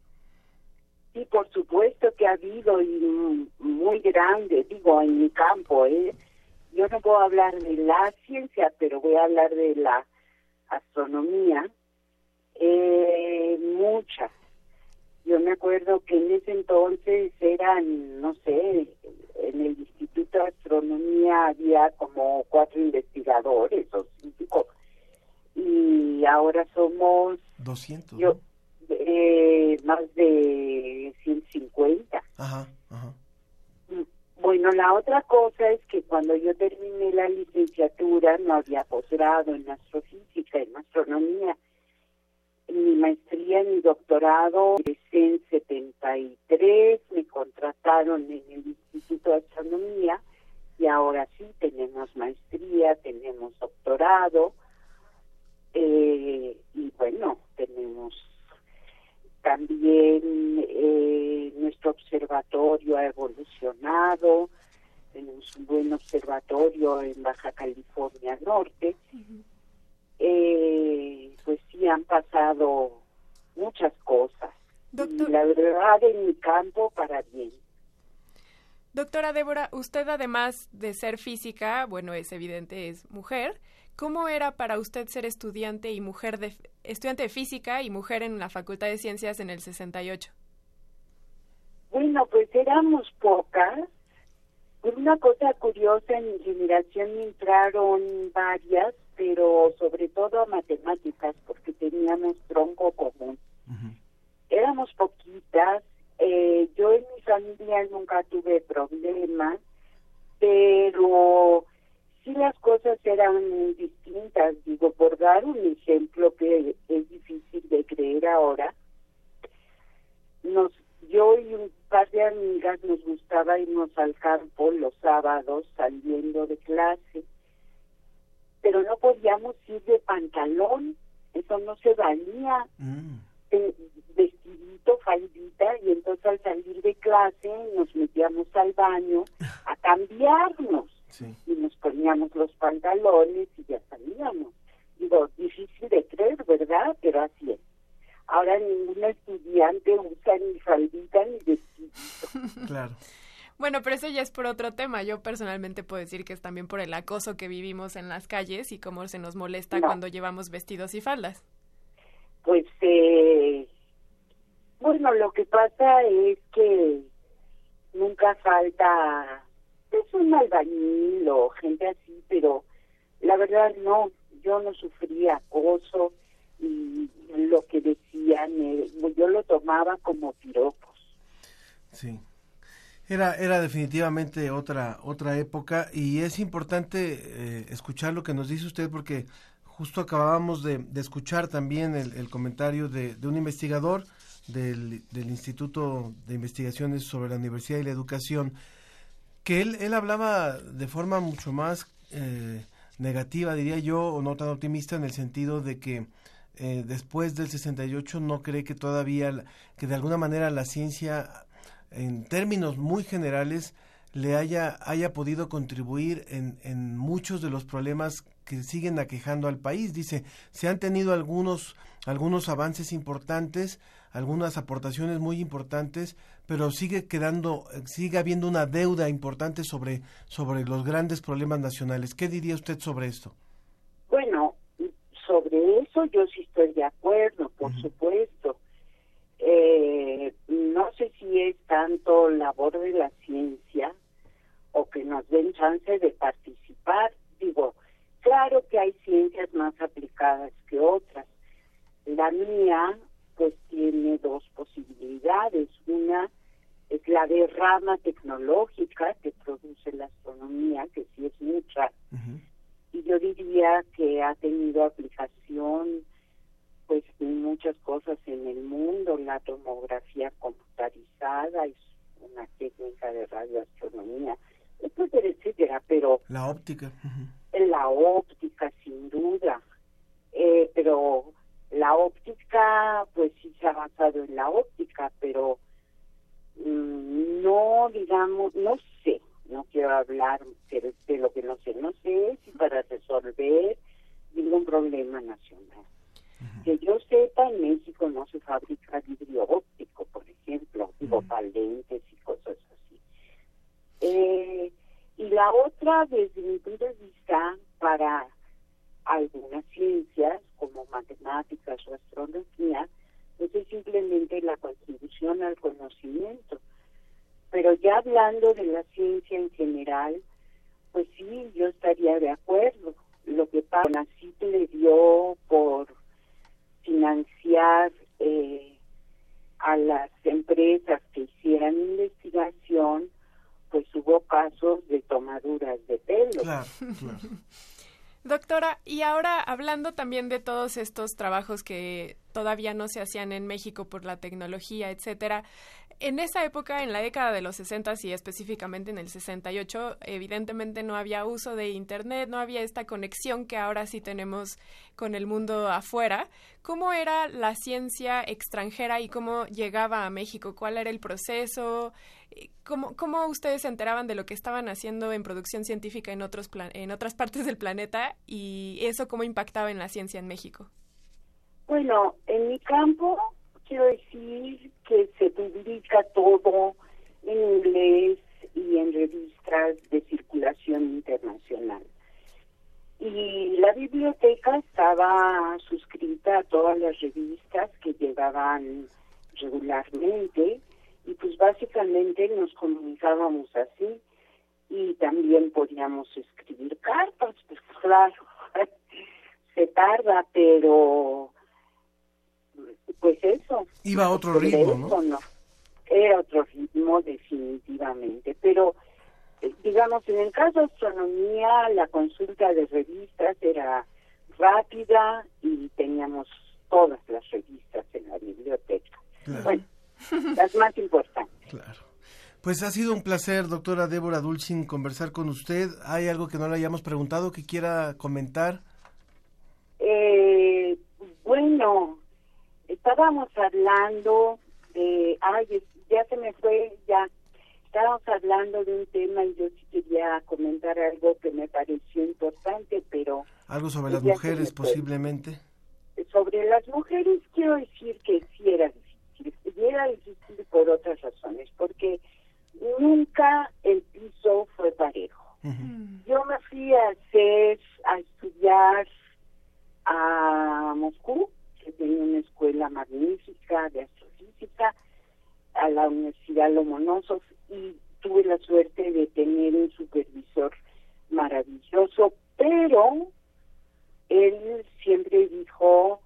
Sí, por supuesto que ha habido y muy grande, digo, en mi campo, ¿eh? Yo no puedo hablar de la ciencia, pero voy a hablar de la astronomía. Eh, muchas. Yo me acuerdo que en ese entonces eran, no sé, en el Instituto de Astronomía había como cuatro investigadores o cinco y ahora somos 200 yo eh, más de 150 ajá, ajá. bueno la otra cosa es que cuando yo terminé la licenciatura no había posgrado en astrofísica en astronomía mi maestría mi doctorado empecé en 73 me contrataron en el Instituto de Astronomía y ahora sí tenemos maestría tenemos doctorado eh, y bueno, tenemos también eh, nuestro observatorio ha evolucionado, tenemos un buen observatorio en Baja California Norte. eh, pues sí, han pasado muchas cosas. Y la verdad, en mi campo, para bien. Doctora Débora, usted además de ser física, bueno, es evidente, es mujer. ¿Cómo era para usted ser estudiante y mujer de estudiante de física y mujer en la Facultad de Ciencias en el 68? Bueno, pues éramos pocas. Una cosa curiosa, en mi generación entraron varias, pero sobre todo a matemáticas, porque teníamos tronco común. Éramos poquitas. Eh, yo en mi familia nunca tuve problemas, pero sí las cosas eran distintas. Digo, por dar un ejemplo que es difícil de creer ahora, nos, yo y un par de amigas nos gustaba irnos al campo los sábados saliendo de clase, pero no podíamos ir de pantalón, eso no se valía. Eh, vestidito, faldita, y entonces al salir de clase nos metíamos al baño a cambiarnos y nos poníamos los pantalones y ya salíamos. Digo, difícil de creer, ¿verdad? Pero así es. Ahora ningún estudiante usa ni faldita ni vestidito. Claro. Bueno, pero eso ya es por otro tema. Yo personalmente puedo decir que es también por el acoso que vivimos en las calles y cómo se nos molesta No. cuando llevamos vestidos y faldas. Pues, eh, bueno, lo que pasa es que nunca falta, es un albañil o gente así, pero la verdad no, yo no sufrí acoso y lo que decían, eh, yo lo tomaba como piropos. Sí. Era, era definitivamente otra, otra época y es importante eh, escuchar lo que nos dice usted porque justo acabábamos de, escuchar también el, comentario de, un investigador del, del Instituto de Investigaciones sobre la Universidad y la Educación, que él, él hablaba de forma mucho más eh, negativa, diría yo, o no tan optimista en el sentido de que eh, después del 68 no cree que todavía, que de alguna manera la ciencia, en términos muy generales, le haya, haya podido contribuir en, en muchos de los problemas que siguen aquejando al país. Dice, se han tenido algunos, algunos avances importantes, algunas aportaciones muy importantes, pero sigue quedando, sigue habiendo una deuda importante sobre, sobre los grandes problemas nacionales. ¿Qué diría usted sobre esto? Bueno, sobre eso yo sí estoy de acuerdo, por supuesto. Eh, no sé si es tanto labor de la ciencia o que nos den chance de participar. Digo, claro que hay ciencias más aplicadas que otras. La mía, pues tiene dos posibilidades. Una es la de rama tecnológica que produce la astronomía, que sí es mucha, y yo diría que ha tenido aplicación pues muchas cosas en el mundo la tomografía computarizada es una técnica de radioastronomía etcétera etcétera pero La óptica. la óptica sin duda Eh, pero la óptica pues sí se ha avanzado en la óptica pero mm, no digamos no sé no quiero hablar de, de lo que no sé no sé si para resolver ningún problema nacional que yo sepa en México no se fabrica vidrio óptico por ejemplo digo para lentes y cosas así eh, y la otra, desde mi punto de vista, para algunas ciencias como matemáticas o astronomía, pues es simplemente la contribución al conocimiento. Pero ya hablando de la ciencia en general, pues sí, yo estaría de acuerdo. Lo que pasa, sí le dio por financiar eh, a las empresas que hicieran investigación, pues hubo casos de tomaduras de pelo. Doctora, y ahora hablando también de todos estos trabajos que todavía no se hacían en México por la tecnología, etcétera, en esa época, en la década de los 60 y específicamente en el 68, evidentemente no había uso de Internet, no había esta conexión que ahora sí tenemos con el mundo afuera. ¿Cómo era la ciencia extranjera y cómo llegaba a México? ¿Cuál era el proceso? ¿Cómo, cómo ustedes se enteraban de lo que estaban haciendo en producción científica en, otros en otras partes del planeta y eso cómo impactaba en la ciencia en México? Bueno, en mi campo quiero decir que se publica todo en inglés y en revistas de circulación internacional. Y la biblioteca estaba suscrita a todas las revistas que llegaban regularmente y pues básicamente nos comunicábamos así y también podíamos escribir cartas, pues claro, se tarda, pero pues eso. Iba a otro ritmo, ¿no? Era otro ritmo definitivamente, pero eh, digamos en el caso de astronomía la consulta de revistas era rápida y teníamos todas las revistas en la biblioteca. Bueno, las más importantes. Pues ha sido un placer, doctora Débora Dulcin, conversar con usted. ¿Hay algo que no le hayamos preguntado que quiera comentar? Eh, bueno, estábamos hablando de, ay, ya se me fue, ya, estábamos hablando de un tema y yo sí quería comentar algo que me pareció importante, pero ¿Algo sobre las se me mujeres posiblemente? sobre las mujeres quiero decir que sí era difícil, y era difícil por otras razones, porque nunca el piso fue parejo. Yo me fui a hacer, a estudiar a Moscú, que tenía una escuela magnífica de astrofísica, a la Universidad Lomonosov, y tuve la suerte de tener un supervisor maravilloso, pero él siempre dijo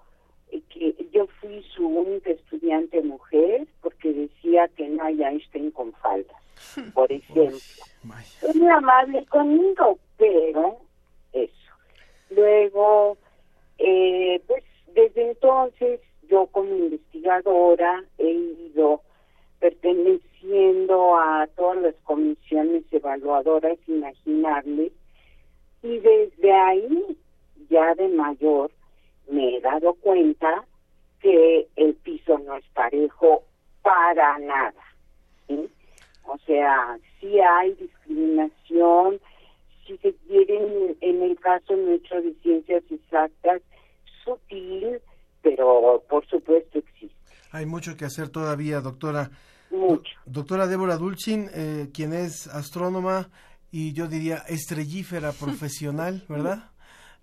que yo fui su única estudiante mujer porque decía que no hay Einstein con faldas, por ejemplo. Es muy amable conmigo, pero eso. Luego, eh, pues desde entonces yo como investigadora he ido perteneciendo a todas las comisiones evaluadoras imaginables y desde ahí, ya de mayor, me he dado cuenta que el piso no es parejo para nada. O sea, sí hay discriminación, si se quieren, en el caso nuestro de ciencias exactas, sutil, pero por supuesto existe. Hay mucho que hacer todavía, doctora. Mucho. Doctora Débora Dulcin, eh, quien es astrónoma y yo diría estrellífera profesional, ¿verdad?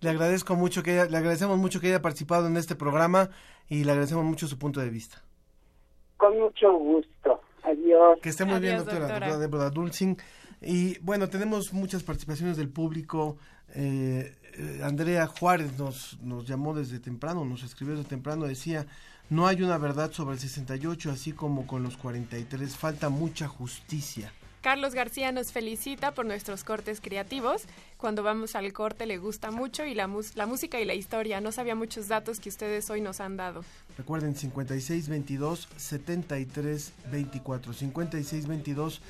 Le agradezco mucho que haya- le agradecemos mucho que haya participado en este programa y le agradecemos mucho su punto de vista. Con mucho gusto. Adiós. Que esté muy bien, doctora. doctora Débora Dulcin. Y bueno, tenemos muchas participaciones del público. Eh, eh, Andrea Juárez nos, nos llamó desde temprano, nos escribió desde temprano, decía, no hay una verdad sobre el 68, así como con los 43, falta mucha justicia. Carlos García nos felicita por nuestros cortes creativos. Cuando vamos al corte le gusta mucho y la, mus- la música y la historia. No sabía muchos datos que ustedes hoy nos han dado. Recuerden 56 22 73 24 56 22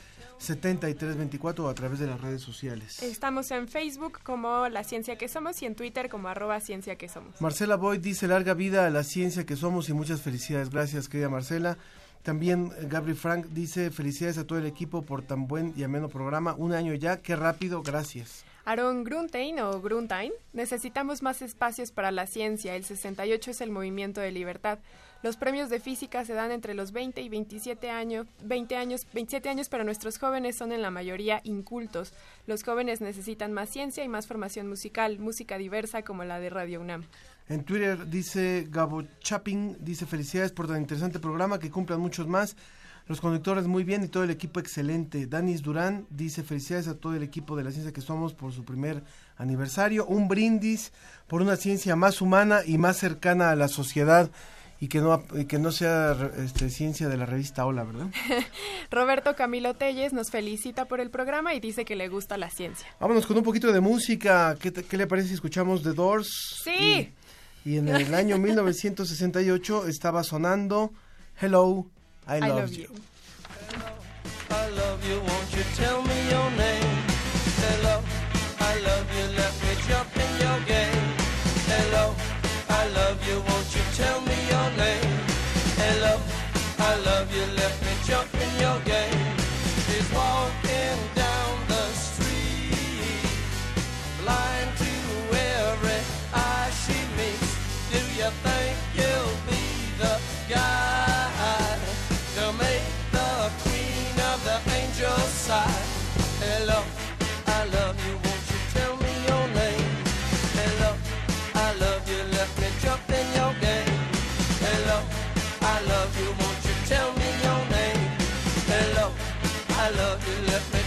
7324 o a través de las redes sociales. Estamos en Facebook como La Ciencia que Somos y en Twitter como arroba Ciencia que Somos. Marcela Boyd dice larga vida a la ciencia que somos y muchas felicidades. Gracias, querida Marcela. También eh, Gabriel Frank dice felicidades a todo el equipo por tan buen y ameno programa. Un año ya, qué rápido, gracias. Aaron Gruntein o Gruntein, necesitamos más espacios para la ciencia. El 68 es el movimiento de libertad. Los premios de física se dan entre los 20 y 27 años, 20 años, 27 años, pero nuestros jóvenes son en la mayoría incultos. Los jóvenes necesitan más ciencia y más formación musical, música diversa como la de Radio UNAM. En Twitter dice Gabo Chapin, dice felicidades por tan interesante programa, que cumplan muchos más. Los conductores muy bien y todo el equipo excelente. Danis Durán dice felicidades a todo el equipo de la ciencia que somos por su primer aniversario. Un brindis por una ciencia más humana y más cercana a la sociedad y que no, y que no sea este, ciencia de la revista Hola, ¿verdad? Roberto Camilo Telles nos felicita por el programa y dice que le gusta la ciencia. Vámonos con un poquito de música. ¿Qué, te- qué le parece si escuchamos The Doors? Sí. Y, y en el año 1968 estaba sonando Hello, I, I Love, love you. you. I love you, won't you tell me your name? Love you, left me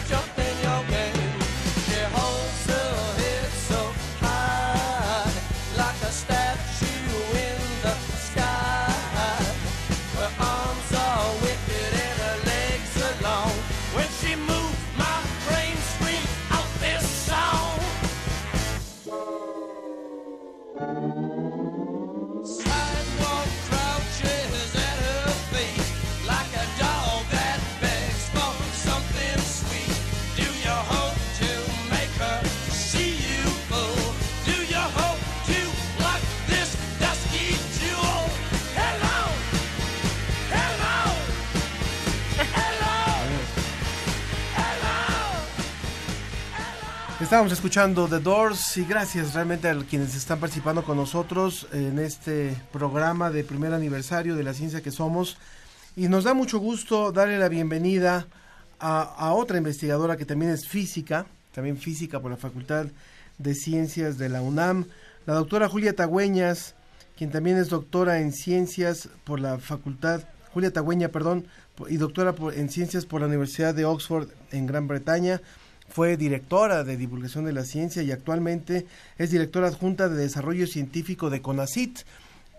Estábamos escuchando The Doors y gracias realmente a quienes están participando con nosotros en este programa de primer aniversario de la ciencia que somos. Y nos da mucho gusto darle la bienvenida a, a otra investigadora que también es física, también física por la Facultad de Ciencias de la UNAM, la doctora Julia Tagüeñas, quien también es doctora en ciencias por la Facultad, Julia Tagüeña, perdón, y doctora por- en ciencias por la Universidad de Oxford en Gran Bretaña. Fue directora de divulgación de la ciencia y actualmente es directora adjunta de desarrollo científico de CONACIT.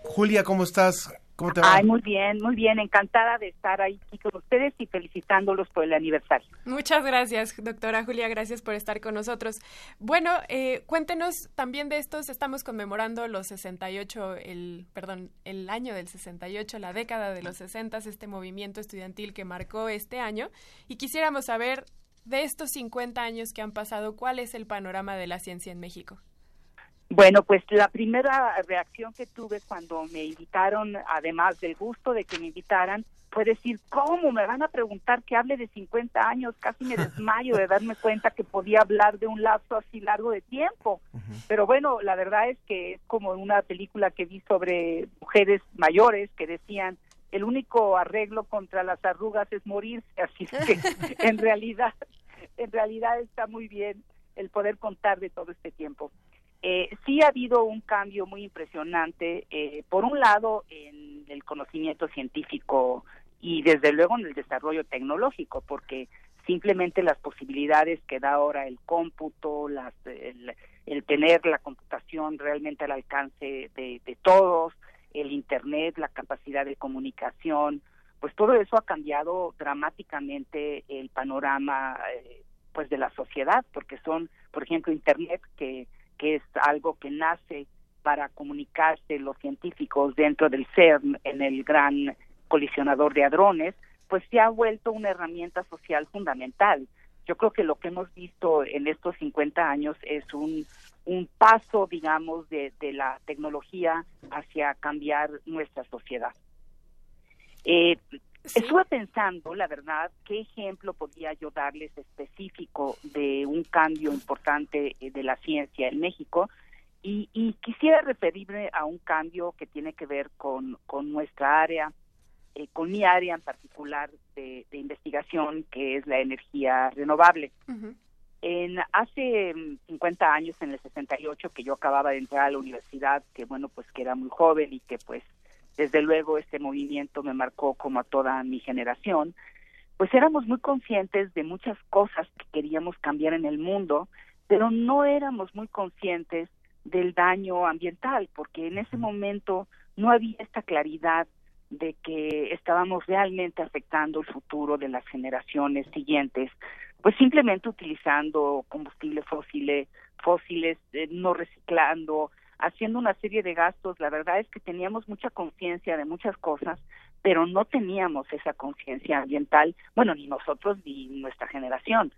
Julia, ¿cómo estás? ¿Cómo te va? Ay, muy bien, muy bien. Encantada de estar ahí aquí con ustedes y felicitándolos por el aniversario. Muchas gracias, doctora Julia, gracias por estar con nosotros. Bueno, eh, cuéntenos también de estos, estamos conmemorando los 68, el, perdón, el año del 68, la década de los 60, este movimiento estudiantil que marcó este año, y quisiéramos saber de estos 50 años que han pasado, ¿cuál es el panorama de la ciencia en México? Bueno, pues la primera reacción que tuve cuando me invitaron, además del gusto de que me invitaran, fue decir, ¿cómo me van a preguntar que hable de 50 años? Casi me desmayo de darme cuenta que podía hablar de un lapso así largo de tiempo. Pero bueno, la verdad es que es como una película que vi sobre mujeres mayores que decían, el único arreglo contra las arrugas es morirse, así es que en realidad, en realidad está muy bien el poder contar de todo este tiempo. Eh, sí ha habido un cambio muy impresionante, eh, por un lado en el conocimiento científico y desde luego en el desarrollo tecnológico, porque simplemente las posibilidades que da ahora el cómputo, las, el, tener la computación realmente al alcance de, de todos, el Internet, la capacidad de comunicación, pues todo eso ha cambiado dramáticamente el panorama eh, pues de la sociedad, porque son, por ejemplo, Internet, que, es algo que nace para comunicarse los científicos dentro del CERN en el gran colisionador de hadrones, pues se ha vuelto una herramienta social fundamental. Yo creo que lo que hemos visto en estos 50 años es un, un paso, digamos, de, de la tecnología hacia cambiar nuestra sociedad. Eh, Estuve pensando, la verdad, qué ejemplo podría yo darles específico de un cambio importante eh, de la ciencia en México. Y, y quisiera referirme a un cambio que tiene que ver con, con nuestra área, eh, con mi área en particular de, de investigación, que es la energía renovable. En hace mm, 50 años, en el 68, que yo acababa de entrar a la universidad, que bueno, pues que era muy joven y que pues desde luego este movimiento me marcó como a toda mi generación, pues éramos muy conscientes de muchas cosas que queríamos cambiar en el mundo, pero no éramos muy conscientes del daño ambiental, porque en ese momento no había esta claridad de que estábamos realmente afectando el futuro de las generaciones siguientes, pues simplemente utilizando combustibles fósiles, fósiles, eh, no reciclando, haciendo una serie de gastos. La verdad es que teníamos mucha conciencia de muchas cosas, pero no teníamos esa conciencia ambiental, bueno, ni nosotros ni nuestra generación.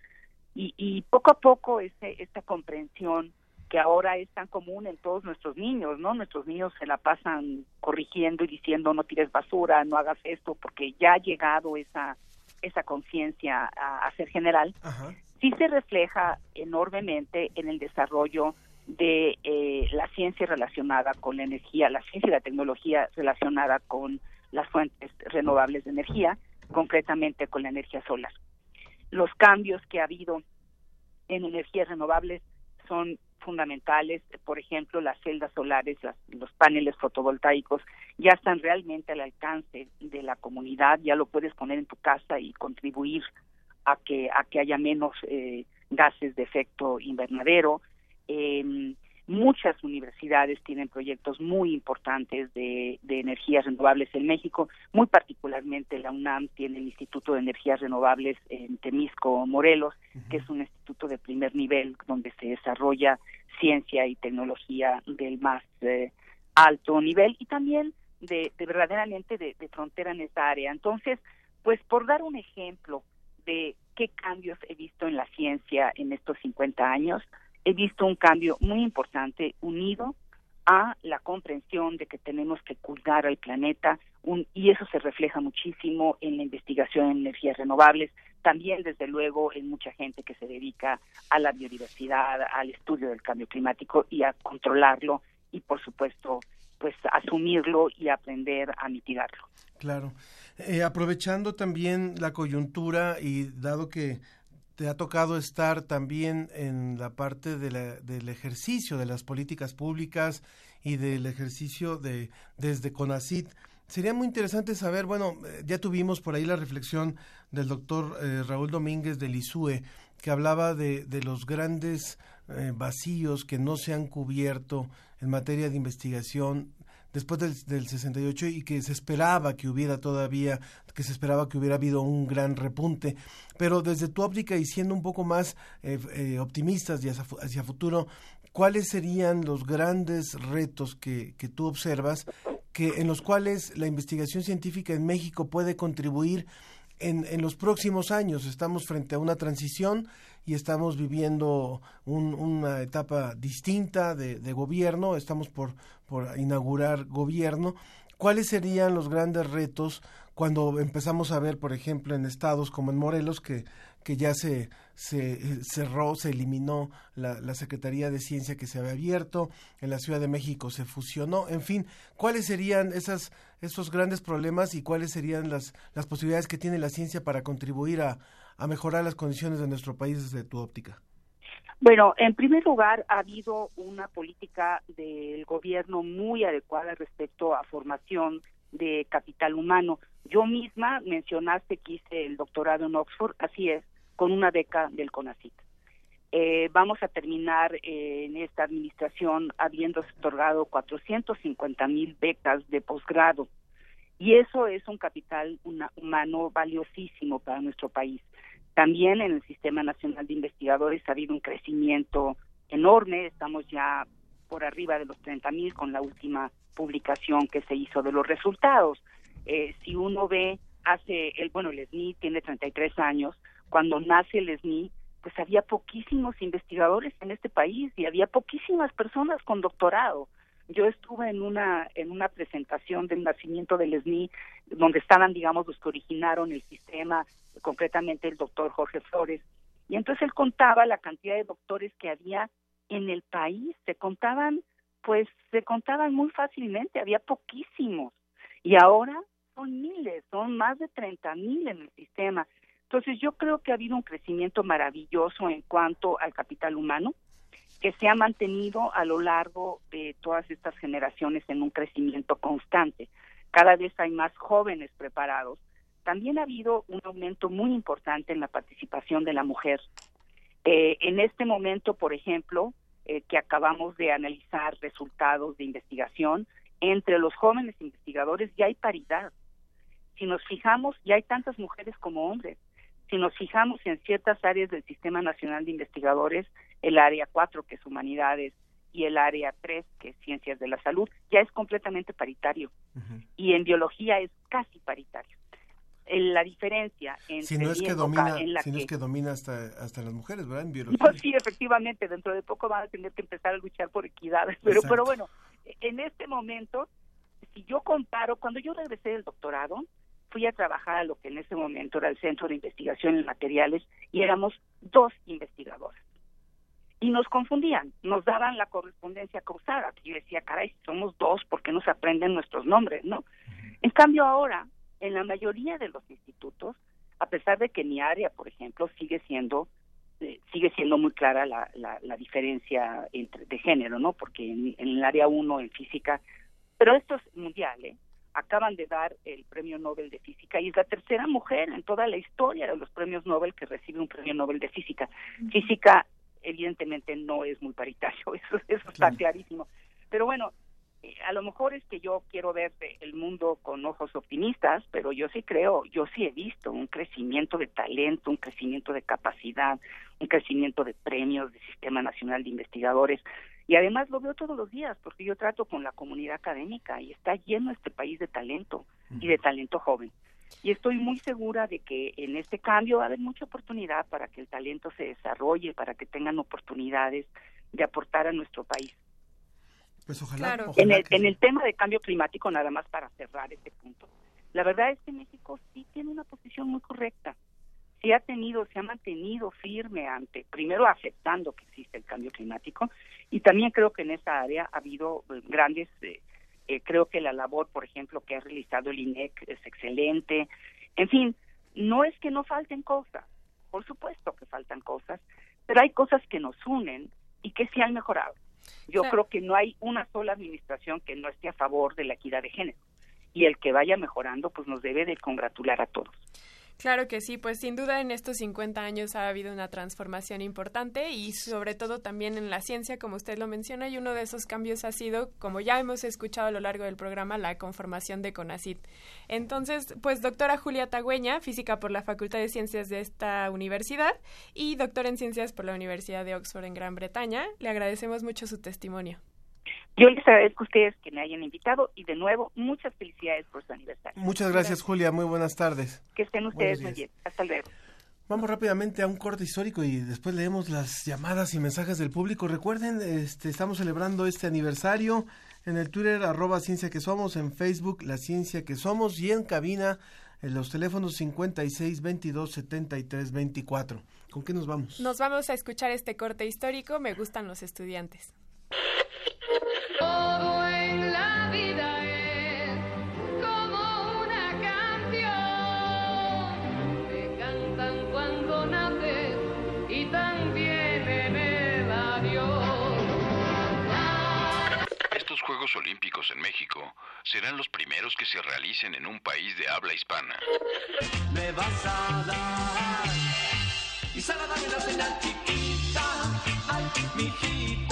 Y, y poco a poco ese, esta comprensión que ahora es tan común en todos nuestros niños, ¿no? Nuestros niños se la pasan corrigiendo y diciendo no tires basura, no hagas esto, porque ya ha llegado esa esa conciencia a, a, ser general, sí se refleja enormemente en el desarrollo de eh, la ciencia relacionada con la energía, la ciencia y la tecnología relacionada con las fuentes renovables de energía, concretamente con la energía solar. Los cambios que ha habido en energías renovables son fundamentales, por ejemplo, las celdas solares, las, los paneles fotovoltaicos ya están realmente al alcance de la comunidad, ya lo puedes poner en tu casa y contribuir a que a que haya menos eh, gases de efecto invernadero. Eh, muchas universidades tienen proyectos muy importantes de, de, energías renovables en México, muy particularmente la UNAM tiene el Instituto de Energías Renovables en Temisco, Morelos, uh -huh. que es un instituto de primer nivel donde se desarrolla ciencia y tecnología del más eh, alto nivel y también de, de verdaderamente de, de frontera en esta área. Entonces, pues por dar un ejemplo de qué cambios he visto en la ciencia en estos 50 años, he visto un cambio muy importante unido a la comprensión de que tenemos que cuidar al planeta un, y eso se refleja muchísimo en la investigación en energías renovables, también desde luego en mucha gente que se dedica a la biodiversidad, al estudio del cambio climático y a controlarlo y por supuesto pues asumirlo y aprender a mitigarlo. Claro. Eh, aprovechando también la coyuntura y dado que ha tocado estar también en la parte de la, del ejercicio de las políticas públicas y del ejercicio de desde CONACIT. Sería muy interesante saber, bueno, ya tuvimos por ahí la reflexión del doctor eh, Raúl Domínguez del ISUE, que hablaba de, de los grandes eh, vacíos que no se han cubierto en materia de investigación después del, del 68 y que se esperaba que hubiera todavía, que se esperaba que hubiera habido un gran repunte. Pero desde tu óptica y siendo un poco más eh, eh, optimistas y hacia, hacia, futuro, ¿cuáles serían los grandes retos que, que tú observas que en los cuales la investigación científica en México puede contribuir en, en, los próximos años. Estamos frente a una transición y estamos viviendo un, una etapa distinta de, de, gobierno, estamos por, por inaugurar gobierno. ¿Cuáles serían los grandes retos cuando empezamos a ver, por ejemplo, en estados como en Morelos, que, que ya se, se cerró, se eliminó la, la, Secretaría de Ciencia que se había abierto, en la Ciudad de México se fusionó, en fin, ¿cuáles serían esas, esos grandes problemas y cuáles serían las, las posibilidades que tiene la ciencia para contribuir a, a mejorar las condiciones de nuestro país desde tu óptica? Bueno, en primer lugar, ha habido una política del gobierno muy adecuada respecto a formación de capital humano. Yo misma mencionaste que hice el doctorado en Oxford, así es, con una beca del CONACYT. Eh, vamos a terminar eh, en esta administración habiendo otorgado 450 mil becas de posgrado. Y eso es un capital humano valiosísimo para nuestro país. También en el Sistema Nacional de Investigadores ha habido un crecimiento enorme, estamos ya por arriba de los 30 mil con la última publicación que se hizo de los resultados. Eh, si uno ve hace, el, bueno, el SNI tiene 33 años, cuando nace el SNI, pues había poquísimos investigadores en este país y había poquísimas personas con doctorado. Yo estuve en una en una presentación del nacimiento del SNI donde estaban, digamos, los que originaron el sistema, concretamente el doctor Jorge Flores, y entonces él contaba la cantidad de doctores que había en el país, se contaban, pues se contaban muy fácilmente, había poquísimos, y ahora son miles, son más de 30 mil en el sistema. Entonces yo creo que ha habido un crecimiento maravilloso en cuanto al capital humano, que se ha mantenido a lo largo de todas estas generaciones en un crecimiento constante. Cada vez hay más jóvenes preparados. También ha habido un aumento muy importante en la participación de la mujer. Eh, en este momento, por ejemplo, eh, que acabamos de analizar resultados de investigación, entre los jóvenes investigadores ya hay paridad. Si nos fijamos, ya hay tantas mujeres como hombres. Si nos fijamos en ciertas áreas del Sistema Nacional de Investigadores, el área 4, que es humanidades, y el área 3, que es ciencias de la salud, ya es completamente paritario. Y en biología es casi paritario. En la diferencia entre Si no es que domina, en la si no es que- domina hasta, hasta las mujeres, ¿verdad? En biología. no, sí, efectivamente, dentro de poco van a tener que empezar a luchar por equidad. Pero, Exacto. pero bueno, en este momento, si yo comparo, cuando yo regresé del doctorado, fui a trabajar a lo que en ese momento era el Centro de Investigación en Materiales y éramos dos investigadores. Y nos confundían, nos daban la correspondencia cruzada. Yo decía, caray, si somos dos, ¿por qué no se aprenden nuestros nombres? no En cambio, ahora, en la mayoría de los institutos, a pesar de que mi área, por ejemplo, sigue siendo eh, sigue siendo muy clara la, la, la diferencia entre de género, ¿no? Porque en, en el área 1 en física, pero esto es mundial, ¿eh? Acaban de dar el premio Nobel de Física y es la tercera mujer en toda la historia de los premios Nobel que recibe un premio Nobel de Física. Física, evidentemente, no es muy paritario, eso, eso está clarísimo. Pero bueno, eh, a lo mejor es que yo quiero ver el mundo con ojos optimistas, pero yo sí creo, yo sí he visto un crecimiento de talento, un crecimiento de capacidad, un crecimiento de premios del Sistema Nacional de Investigadores. Y además lo veo todos los días, porque yo trato con la comunidad académica y está lleno este país de talento y de talento joven. Y estoy muy segura de que en este cambio va a haber mucha oportunidad para que el talento se desarrolle, para que tengan oportunidades de aportar a nuestro país. Pues ojalá, en, ojalá el, que en el tema de cambio climático, nada más para cerrar este punto, la verdad es que México sí tiene una posición muy correcta. Sí ha tenido, se ha mantenido firme ante, primero aceptando que existe el cambio climático, y también creo que en esa área ha habido eh, grandes, eh, eh, creo que la labor, por ejemplo, que ha realizado el INEC es excelente. En fin, no es que no falten cosas, por supuesto que faltan cosas, pero hay cosas que nos unen y que sí han mejorado. Yo Claro. creo que no hay una sola administración que no esté a favor de la equidad de género. Y el que vaya mejorando, pues nos debe de congratular a todos. Claro que sí, pues sin duda en estos 50 años ha habido una transformación importante y sobre todo también en la ciencia, como usted lo menciona, y uno de esos cambios ha sido, como ya hemos escuchado a lo largo del programa, la conformación de CONACIT. Entonces, pues doctora Julia Tagüeña, física por la Facultad de Ciencias de esta universidad y doctora en ciencias por la Universidad de Oxford en Gran Bretaña, le agradecemos mucho su testimonio. Yo les agradezco a ustedes que me hayan invitado y de nuevo, muchas felicidades por su aniversario. Muchas gracias, Julia. Muy buenas tardes. Que estén ustedes muy bien. Hasta luego. Vamos rápidamente a un corte histórico y después leemos las llamadas y mensajes del público. Recuerden, este, estamos celebrando este aniversario en el Twitter, arroba ciencia que somos, en Facebook, la ciencia que somos, y en cabina, en los teléfonos 56 22 73 24. ¿Con qué nos vamos? Nos vamos a escuchar este corte histórico, Me gustan los estudiantes. Todo en la vida es como una canción. Te cantan cuando naces y también en el adiós. Estos Juegos Olímpicos en México serán los primeros que se realicen en un país de habla hispana. Me vas a dar y se la dame la señal chiquita. Ay, mijita,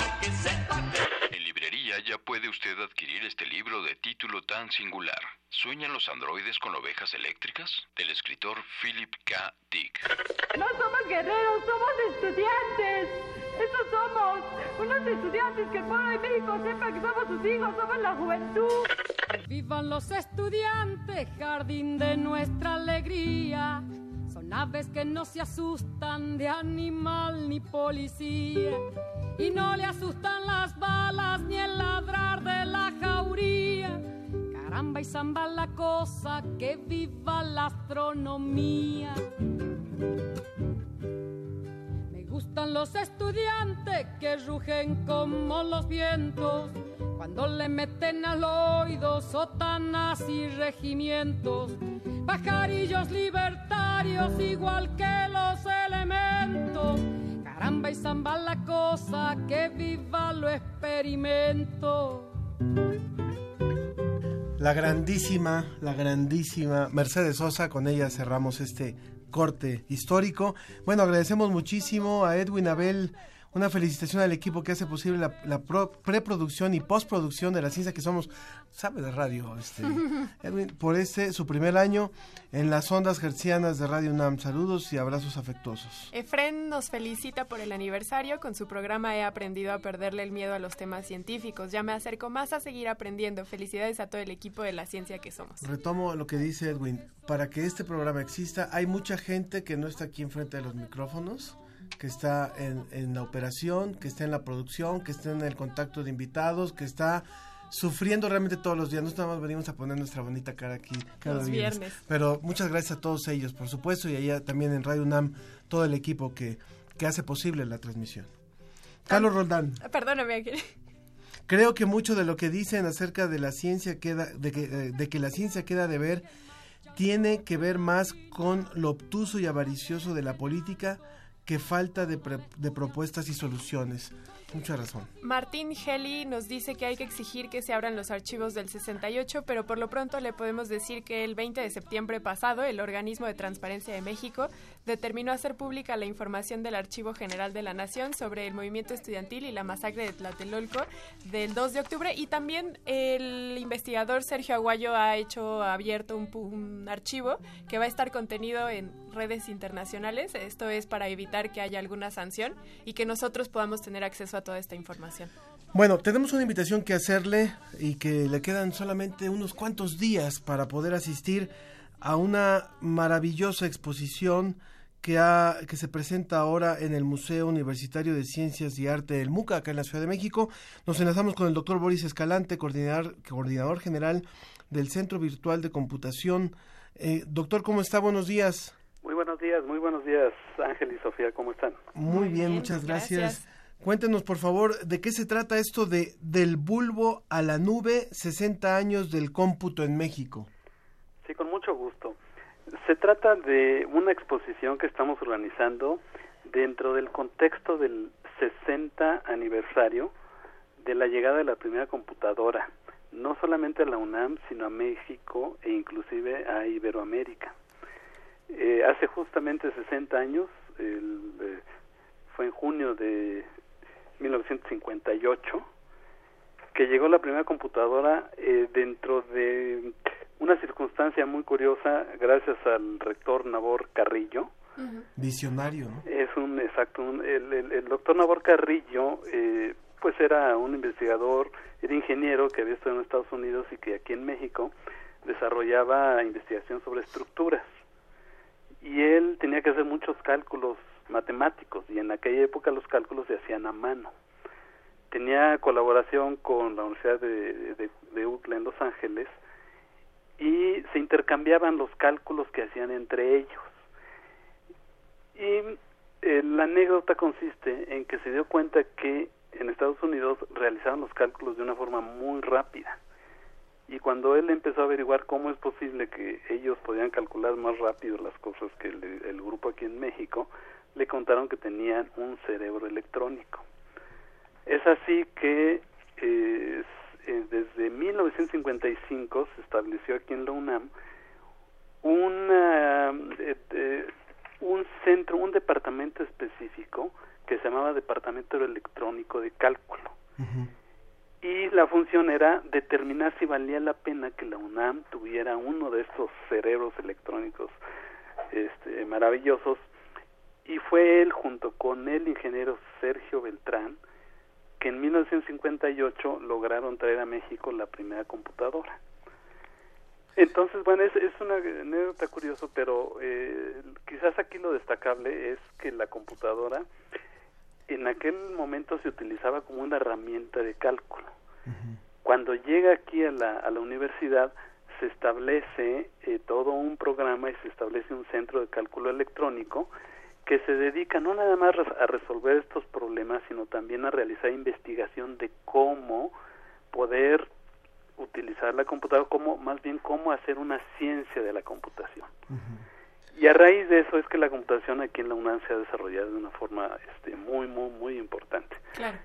ya puede usted adquirir este libro de título tan singular. ¿Sueñan los androides con ovejas eléctricas? Del escritor Philip K. Dick. No somos guerreros, somos estudiantes. Eso somos. Unos estudiantes que el pueblo de México sepa que somos sus hijos, somos la juventud. Vivan los estudiantes, jardín de nuestra alegría. Son aves que no se asustan de animal ni policía. Y no le asustan las balas ni el ladrar de la jauría. Caramba y zamba la cosa, que viva la astronomía. Gustan los estudiantes que rugen como los vientos cuando le meten al oído sotanas y regimientos, pajarillos libertarios igual que los elementos. Caramba y zamba la cosa, que viva lo experimento. La grandísima, la grandísima Mercedes Sosa, con ella cerramos este corte histórico. Bueno, agradecemos muchísimo a Edwin Abel una felicitación al equipo que hace posible la, la pro- preproducción y postproducción de la ciencia que somos, sabe de radio, este, Edwin, por este, su primer año en las ondas hertzianas de Radio UNAM. Saludos y abrazos afectuosos. Efren nos felicita por el aniversario. Con su programa he aprendido a perderle el miedo a los temas científicos. Ya me acerco más a seguir aprendiendo. Felicidades a todo el equipo de la ciencia que somos. Retomo lo que dice Edwin. Para que este programa exista, hay mucha gente que no está aquí enfrente de los micrófonos, que está en, en la operación, que está en la producción, que está en el contacto de invitados, que está sufriendo realmente todos los días. No nada más venimos a poner nuestra bonita cara aquí cada Los viernes. viernes. Pero muchas gracias a todos ellos, por supuesto, y allá también en Radio UNAM, todo el equipo que, que hace posible la transmisión. Carlos Roldán. Perdóname, Ángel. Creo que mucho de lo que dicen acerca de la ciencia queda, de que, eh, de que la ciencia queda de ver, tiene que ver más con lo obtuso y avaricioso de la política que falta de, pre- de propuestas y soluciones. Mucha razón. Martín Heli nos dice que hay que exigir que se abran los archivos del 68, pero por lo pronto le podemos decir que el 20 de septiembre pasado el Organismo de Transparencia de México determinó hacer pública la información del Archivo General de la Nación sobre el movimiento estudiantil y la masacre de Tlatelolco del 2 de octubre y también el investigador Sergio Aguayo ha hecho abierto un, un archivo que va a estar contenido en redes internacionales. Esto es para evitar que haya alguna sanción y que nosotros podamos tener acceso a toda esta información. Bueno, tenemos una invitación que hacerle y que le quedan solamente unos cuantos días para poder asistir a una maravillosa exposición que, ha, que se presenta ahora en el Museo Universitario de Ciencias y Arte del MUCA, acá en la Ciudad de México. Nos enlazamos con el doctor Boris Escalante, coordinador, coordinador general del Centro Virtual de Computación. Eh, doctor, ¿cómo está? Buenos días. Muy buenos días, muy buenos días, Ángel y Sofía, ¿cómo están? Muy, bien, muchas gracias. Cuéntenos, por favor, de qué se trata esto de del bulbo a la nube, 60 años del cómputo en México. Sí, con mucho gusto. Se trata de una exposición que estamos organizando dentro del contexto del 60 aniversario de la llegada de la primera computadora, no solamente a la UNAM, sino a México e inclusive a Iberoamérica. Eh, hace justamente 60 años, el, eh, fue en junio de 1958, que llegó la primera computadora eh, dentro de una circunstancia muy curiosa gracias al rector Nabor Carrillo. Visionario, ¿no? Es un exacto, un- el, el- el doctor Nabor Carrillo, eh, pues era un investigador, era ingeniero que había estado en Estados Unidos y que aquí en México desarrollaba investigación sobre estructuras. Y él tenía que hacer muchos cálculos matemáticos y en aquella época los cálculos se hacían a mano. Tenía colaboración con la Universidad de, de, de UCLA en Los Ángeles y se intercambiaban los cálculos que hacían entre ellos. Y eh, la anécdota consiste en que se dio cuenta que en Estados Unidos realizaban los cálculos de una forma muy rápida. Y cuando él empezó a averiguar cómo es posible que ellos podían calcular más rápido las cosas que el, el grupo aquí en México, le contaron que tenían un cerebro electrónico. Es así que eh, eh, desde 1955 se estableció aquí en la UNAM una, eh, eh, un centro, un departamento específico que se llamaba Departamento Electrónico de Cálculo. Y la función era determinar si valía la pena que la UNAM tuviera uno de estos cerebros electrónicos este, maravillosos. Y fue él, junto con el ingeniero Sergio Beltrán, que en 1958 lograron traer a México la primera computadora. Entonces, bueno, es, es una anécdota curiosa, pero eh, quizás aquí lo destacable es que la computadora en aquel momento se utilizaba como una herramienta de cálculo. Cuando llega aquí a la, a la universidad, se establece eh, todo un programa y se establece un centro de cálculo electrónico que se dedica no nada más a resolver estos problemas, sino también a realizar investigación de cómo poder utilizar la computadora, como más bien cómo hacer una ciencia de la computación. Y a raíz de eso es que la computación aquí en la UNAM se ha desarrollado de una forma este, muy, muy, muy importante. Claro.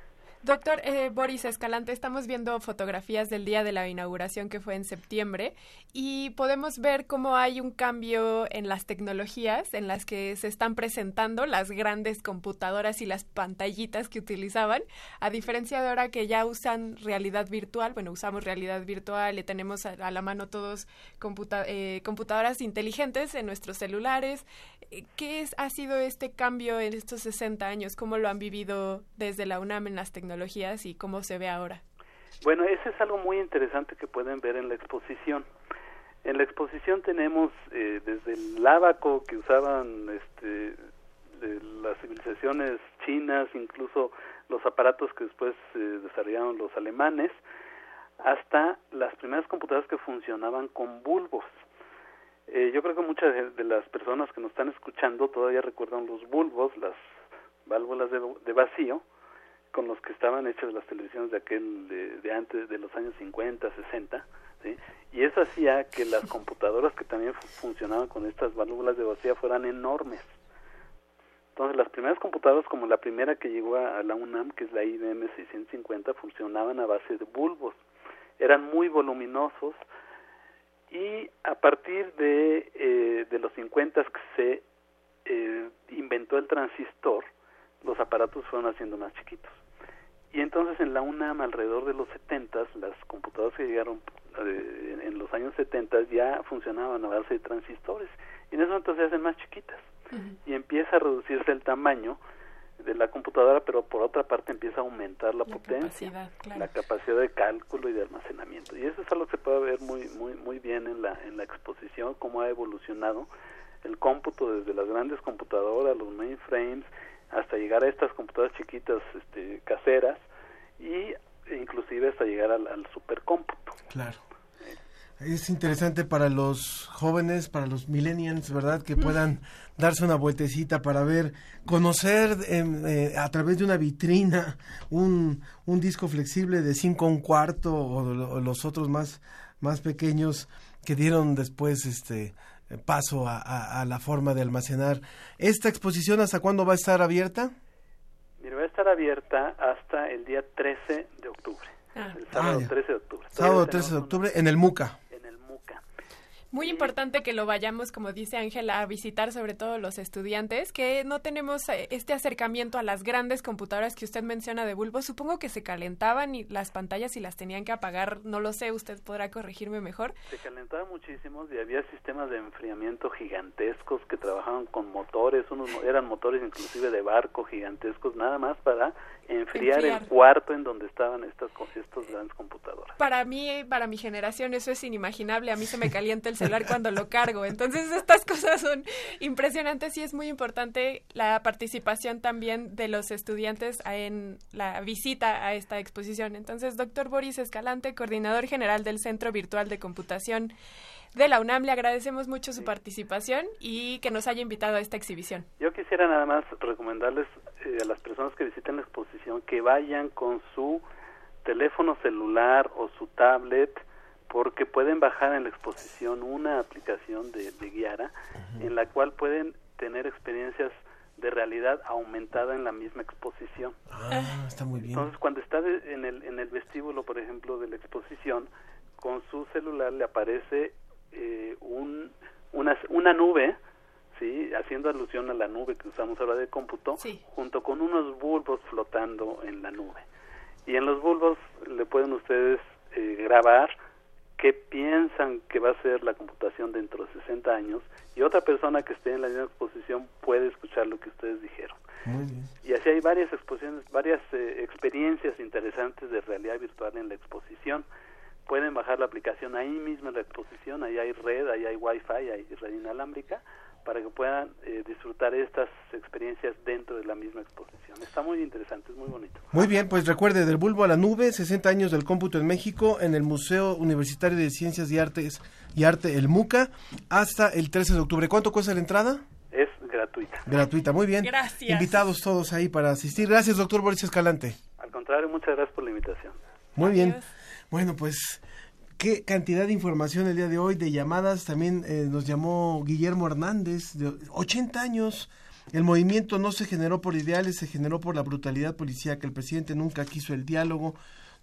Doctor eh, Boris Escalante, estamos viendo fotografías del día de la inauguración que fue en septiembre y podemos ver cómo hay un cambio en las tecnologías en las que se están presentando las grandes computadoras y las pantallitas que utilizaban, a diferencia de ahora que ya usan realidad virtual, bueno, usamos realidad virtual y tenemos a, la mano todos eh, computadoras inteligentes en nuestros celulares. Eh, ¿Qué ha sido este cambio en estos 60 años? ¿Cómo lo han vivido desde la UNAM en las tecnologías? Y cómo se ve ahora. Bueno, eso es algo muy interesante que pueden ver en la exposición. En la exposición tenemos eh, desde el abaco que usaban este, de las civilizaciones chinas, incluso los aparatos que después eh, desarrollaron los alemanes, hasta las primeras computadoras que funcionaban con bulbos. Eh, yo creo que muchas de, las personas que nos están escuchando todavía recuerdan los bulbos, las válvulas de vacío, con los que estaban hechas las televisiones de aquel de, antes de los años 50, 60, ¿sí? y eso hacía que las computadoras que también funcionaban con estas válvulas de vacía fueran enormes. Entonces las primeras computadoras como la primera que llegó a, la UNAM, que es la IBM 650, funcionaban a base de bulbos. Eran muy voluminosos y a partir de, eh, de los 50 que se eh, inventó el transistor, los aparatos fueron haciendo más chiquitos. Y entonces en la UNAM, alrededor de los 70, las computadoras que llegaron eh, en los años 70 ya funcionaban a base de transistores. Y en ese momento se hacen más chiquitas. Y empieza a reducirse el tamaño de la computadora, pero por otra parte empieza a aumentar la, potencia, la capacidad de cálculo y de almacenamiento. Y eso es algo que se puede ver muy muy muy bien en la en la exposición cómo ha evolucionado el cómputo desde las grandes computadoras, los mainframes hasta llegar a estas computadoras chiquitas este, caseras y inclusive hasta llegar al, al supercómputo. Claro. Es interesante para los jóvenes, para los millennials, ¿verdad? Que puedan darse una vueltecita para ver, conocer em, eh, a través de una vitrina un, un disco flexible de 5 a un cuarto o, los otros más, más pequeños que dieron después este paso a, la forma de almacenar. ¿Esta exposición hasta cuándo va a estar abierta? Mira, va a estar abierta hasta el día 13 de octubre. Ah. El sábado 13 de octubre. Sábado 13 de octubre en el MUCA. Muy importante que lo vayamos, como dice Ángela, a visitar sobre todo los estudiantes, que no tenemos eh, este acercamiento a las grandes computadoras que usted menciona de bulbo. Supongo que se calentaban y las pantallas y las tenían que apagar, no lo sé, usted podrá corregirme mejor. Se calentaban muchísimo y había sistemas de enfriamiento gigantescos que trabajaban con motores, unos eran motores inclusive de barco gigantescos, nada más para enfriar, el cuarto en donde estaban estas estos grandes computadoras. Para mí, para mi generación eso es inimaginable, a mí se me calienta el cuando lo cargo. Entonces estas cosas son impresionantes y es muy importante la participación también de los estudiantes en la visita a esta exposición. Entonces, doctor Boris Escalante, coordinador general del Centro Virtual de Computación de la UNAM, le agradecemos mucho su participación y que nos haya invitado a esta exhibición. Yo quisiera nada más recomendarles eh, a las personas que visiten la exposición que vayan con su teléfono celular o su tablet porque pueden bajar en la exposición una aplicación de, de Guiara en la cual pueden tener experiencias de realidad aumentada en la misma exposición. Ah, está muy bien. Entonces, cuando está en, el, en el vestíbulo, por ejemplo, de la exposición, con su celular le aparece eh, un, una, una nube, ¿sí? haciendo alusión a la nube que usamos ahora de cómputo, junto con unos bulbos flotando en la nube. Y en los bulbos le pueden ustedes eh, grabar qué piensan que va a ser la computación dentro de 60 años y otra persona que esté en la misma exposición puede escuchar lo que ustedes dijeron. Y así hay varias exposiciones, varias eh, experiencias interesantes de realidad virtual en la exposición. pueden bajar la aplicación ahí mismo en la exposición, ahí hay red, ahí hay wifi, hay red inalámbrica, para que puedan eh, disfrutar estas experiencias dentro de la misma exposición. Está muy interesante, es muy bonito. Muy bien, pues recuerde, del bulbo a la nube, 60 años del cómputo en México, en el Museo Universitario de Ciencias y Artes y Arte, el MUCA, hasta el 13 de octubre. ¿Cuánto cuesta la entrada? Es gratuita. Gratuita, muy bien. Gracias. Invitados todos ahí para asistir. Gracias, doctor Boris Escalante. Al contrario, muchas gracias por la invitación. Muy bien. Bueno, pues qué cantidad de información el día de hoy, de llamadas. También eh, nos llamó Guillermo Hernández, de 80 años. El movimiento no se generó por ideales, se generó por la brutalidad policíaca. El presidente nunca quiso el diálogo.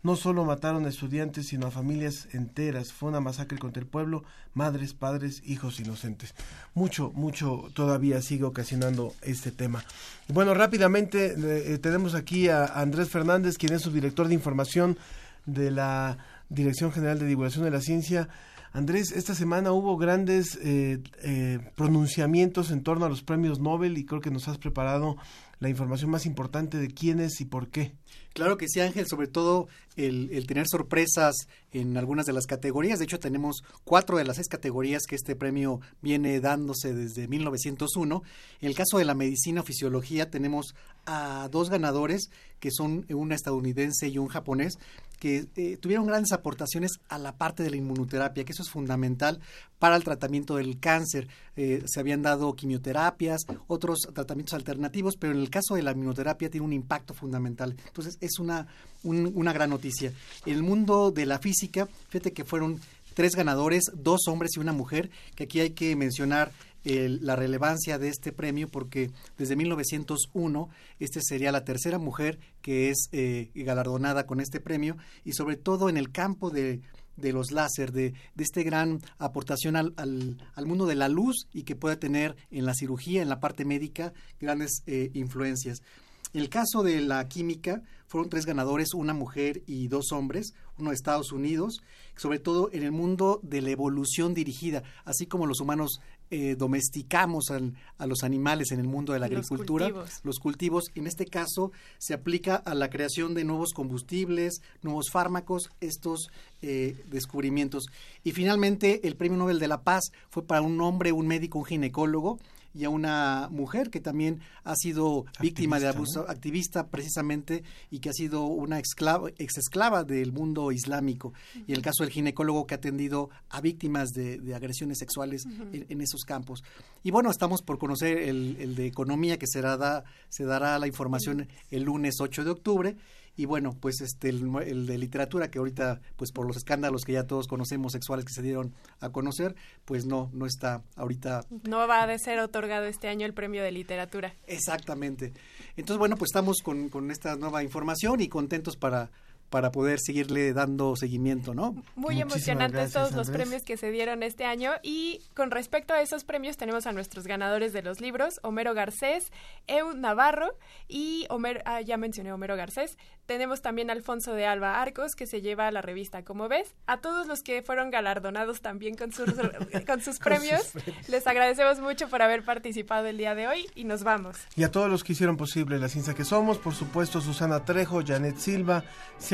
No solo mataron a estudiantes, sino a familias enteras. Fue una masacre contra el pueblo, madres, padres, hijos inocentes. Mucho, mucho todavía sigue ocasionando este tema. Bueno, rápidamente eh, tenemos aquí a Andrés Fernández, quien es su director de información de la Dirección General de Divulgación de la Ciencia. Andrés, esta semana hubo grandes eh, eh, pronunciamientos en torno a los premios Nobel y creo que nos has preparado la información más importante de quiénes y por qué. Claro que sí, Ángel, sobre todo el, el, tener sorpresas en algunas de las categorías. De hecho, tenemos cuatro de las seis categorías que este premio viene dándose desde 1901. En el caso de la medicina o fisiología, tenemos a dos ganadores, que son una estadounidense y un japonés, que eh, tuvieron grandes aportaciones a la parte de la inmunoterapia, que eso es fundamental para el tratamiento del cáncer. Eh, se habían dado quimioterapias, otros tratamientos alternativos, pero en el caso de la inmunoterapia tiene un impacto fundamental. Entonces, es una, un, una gran noticia. En el mundo de la física, fíjate que fueron tres ganadores, dos hombres y una mujer, que aquí hay que mencionar la relevancia de este premio porque desde 1901 este sería la tercera mujer que es eh, galardonada con este premio y sobre todo en el campo de, de los láser, de, de este gran aportación al, al, al, mundo de la luz y que pueda tener en la cirugía, en la parte médica, grandes eh, influencias. En el caso de la química, fueron tres ganadores, una mujer y dos hombres, uno de Estados Unidos, sobre todo en el mundo de la evolución dirigida, así como los humanos eh, domesticamos al, a los animales en el mundo de la agricultura, los cultivos. los cultivos, en este caso se aplica a la creación de nuevos combustibles, nuevos fármacos, estos eh, descubrimientos. Y finalmente el Premio Nobel de la Paz fue para un hombre, un médico, un ginecólogo, y a una mujer que también ha sido víctima de abuso, ¿no? activista precisamente, y que ha sido una esclava, ex esclava del mundo islámico. Uh -huh. Y el caso del ginecólogo que ha atendido a víctimas de, de agresiones sexuales uh -huh. en, en, esos campos. Y bueno, estamos por conocer el, el de economía, que será da, se dará la información el lunes 8 de octubre y bueno pues este el, el, de literatura que ahorita pues por los escándalos que ya todos conocemos sexuales que se dieron a conocer pues no no está ahorita. No va a ser otorgado este año el premio de literatura. Exactamente. Entonces bueno pues estamos con, con esta nueva información y contentos para para poder seguirle dando seguimiento, ¿no? Muy emocionantes todos los premios que se dieron este año. Y con respecto a esos premios tenemos a nuestros ganadores de los libros, Homero Garcés, Eu Navarro y Homero, ah, ya mencioné Homero Garcés, tenemos también a Alfonso de Alba Arcos que se lleva la revista Como ves, a todos los que fueron galardonados también con sus, con sus premios, con sus les agradecemos mucho por haber participado el día de hoy y nos vamos. Y a todos los que hicieron posible la ciencia que somos, por supuesto Susana Trejo, Janet Silva,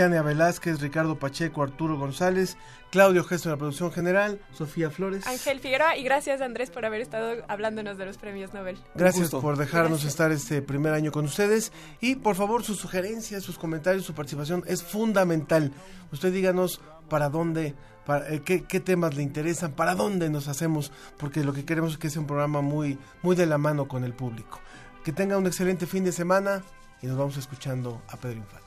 Ciania Velázquez, Ricardo Pacheco, Arturo González, Claudio Gesto de la producción general, Sofía Flores. Ángel Figueroa y gracias Andrés por haber estado hablándonos de los premios Nobel. Gracias por dejarnos gracias. estar este primer año con ustedes y por favor sus sugerencias, sus comentarios, su participación es fundamental. Usted díganos para dónde, para, eh, qué, qué, temas le interesan, para dónde nos hacemos, porque lo que queremos es que sea un programa muy, muy de la mano con el público. Que tenga un excelente fin de semana y nos vamos escuchando a Pedro Infante.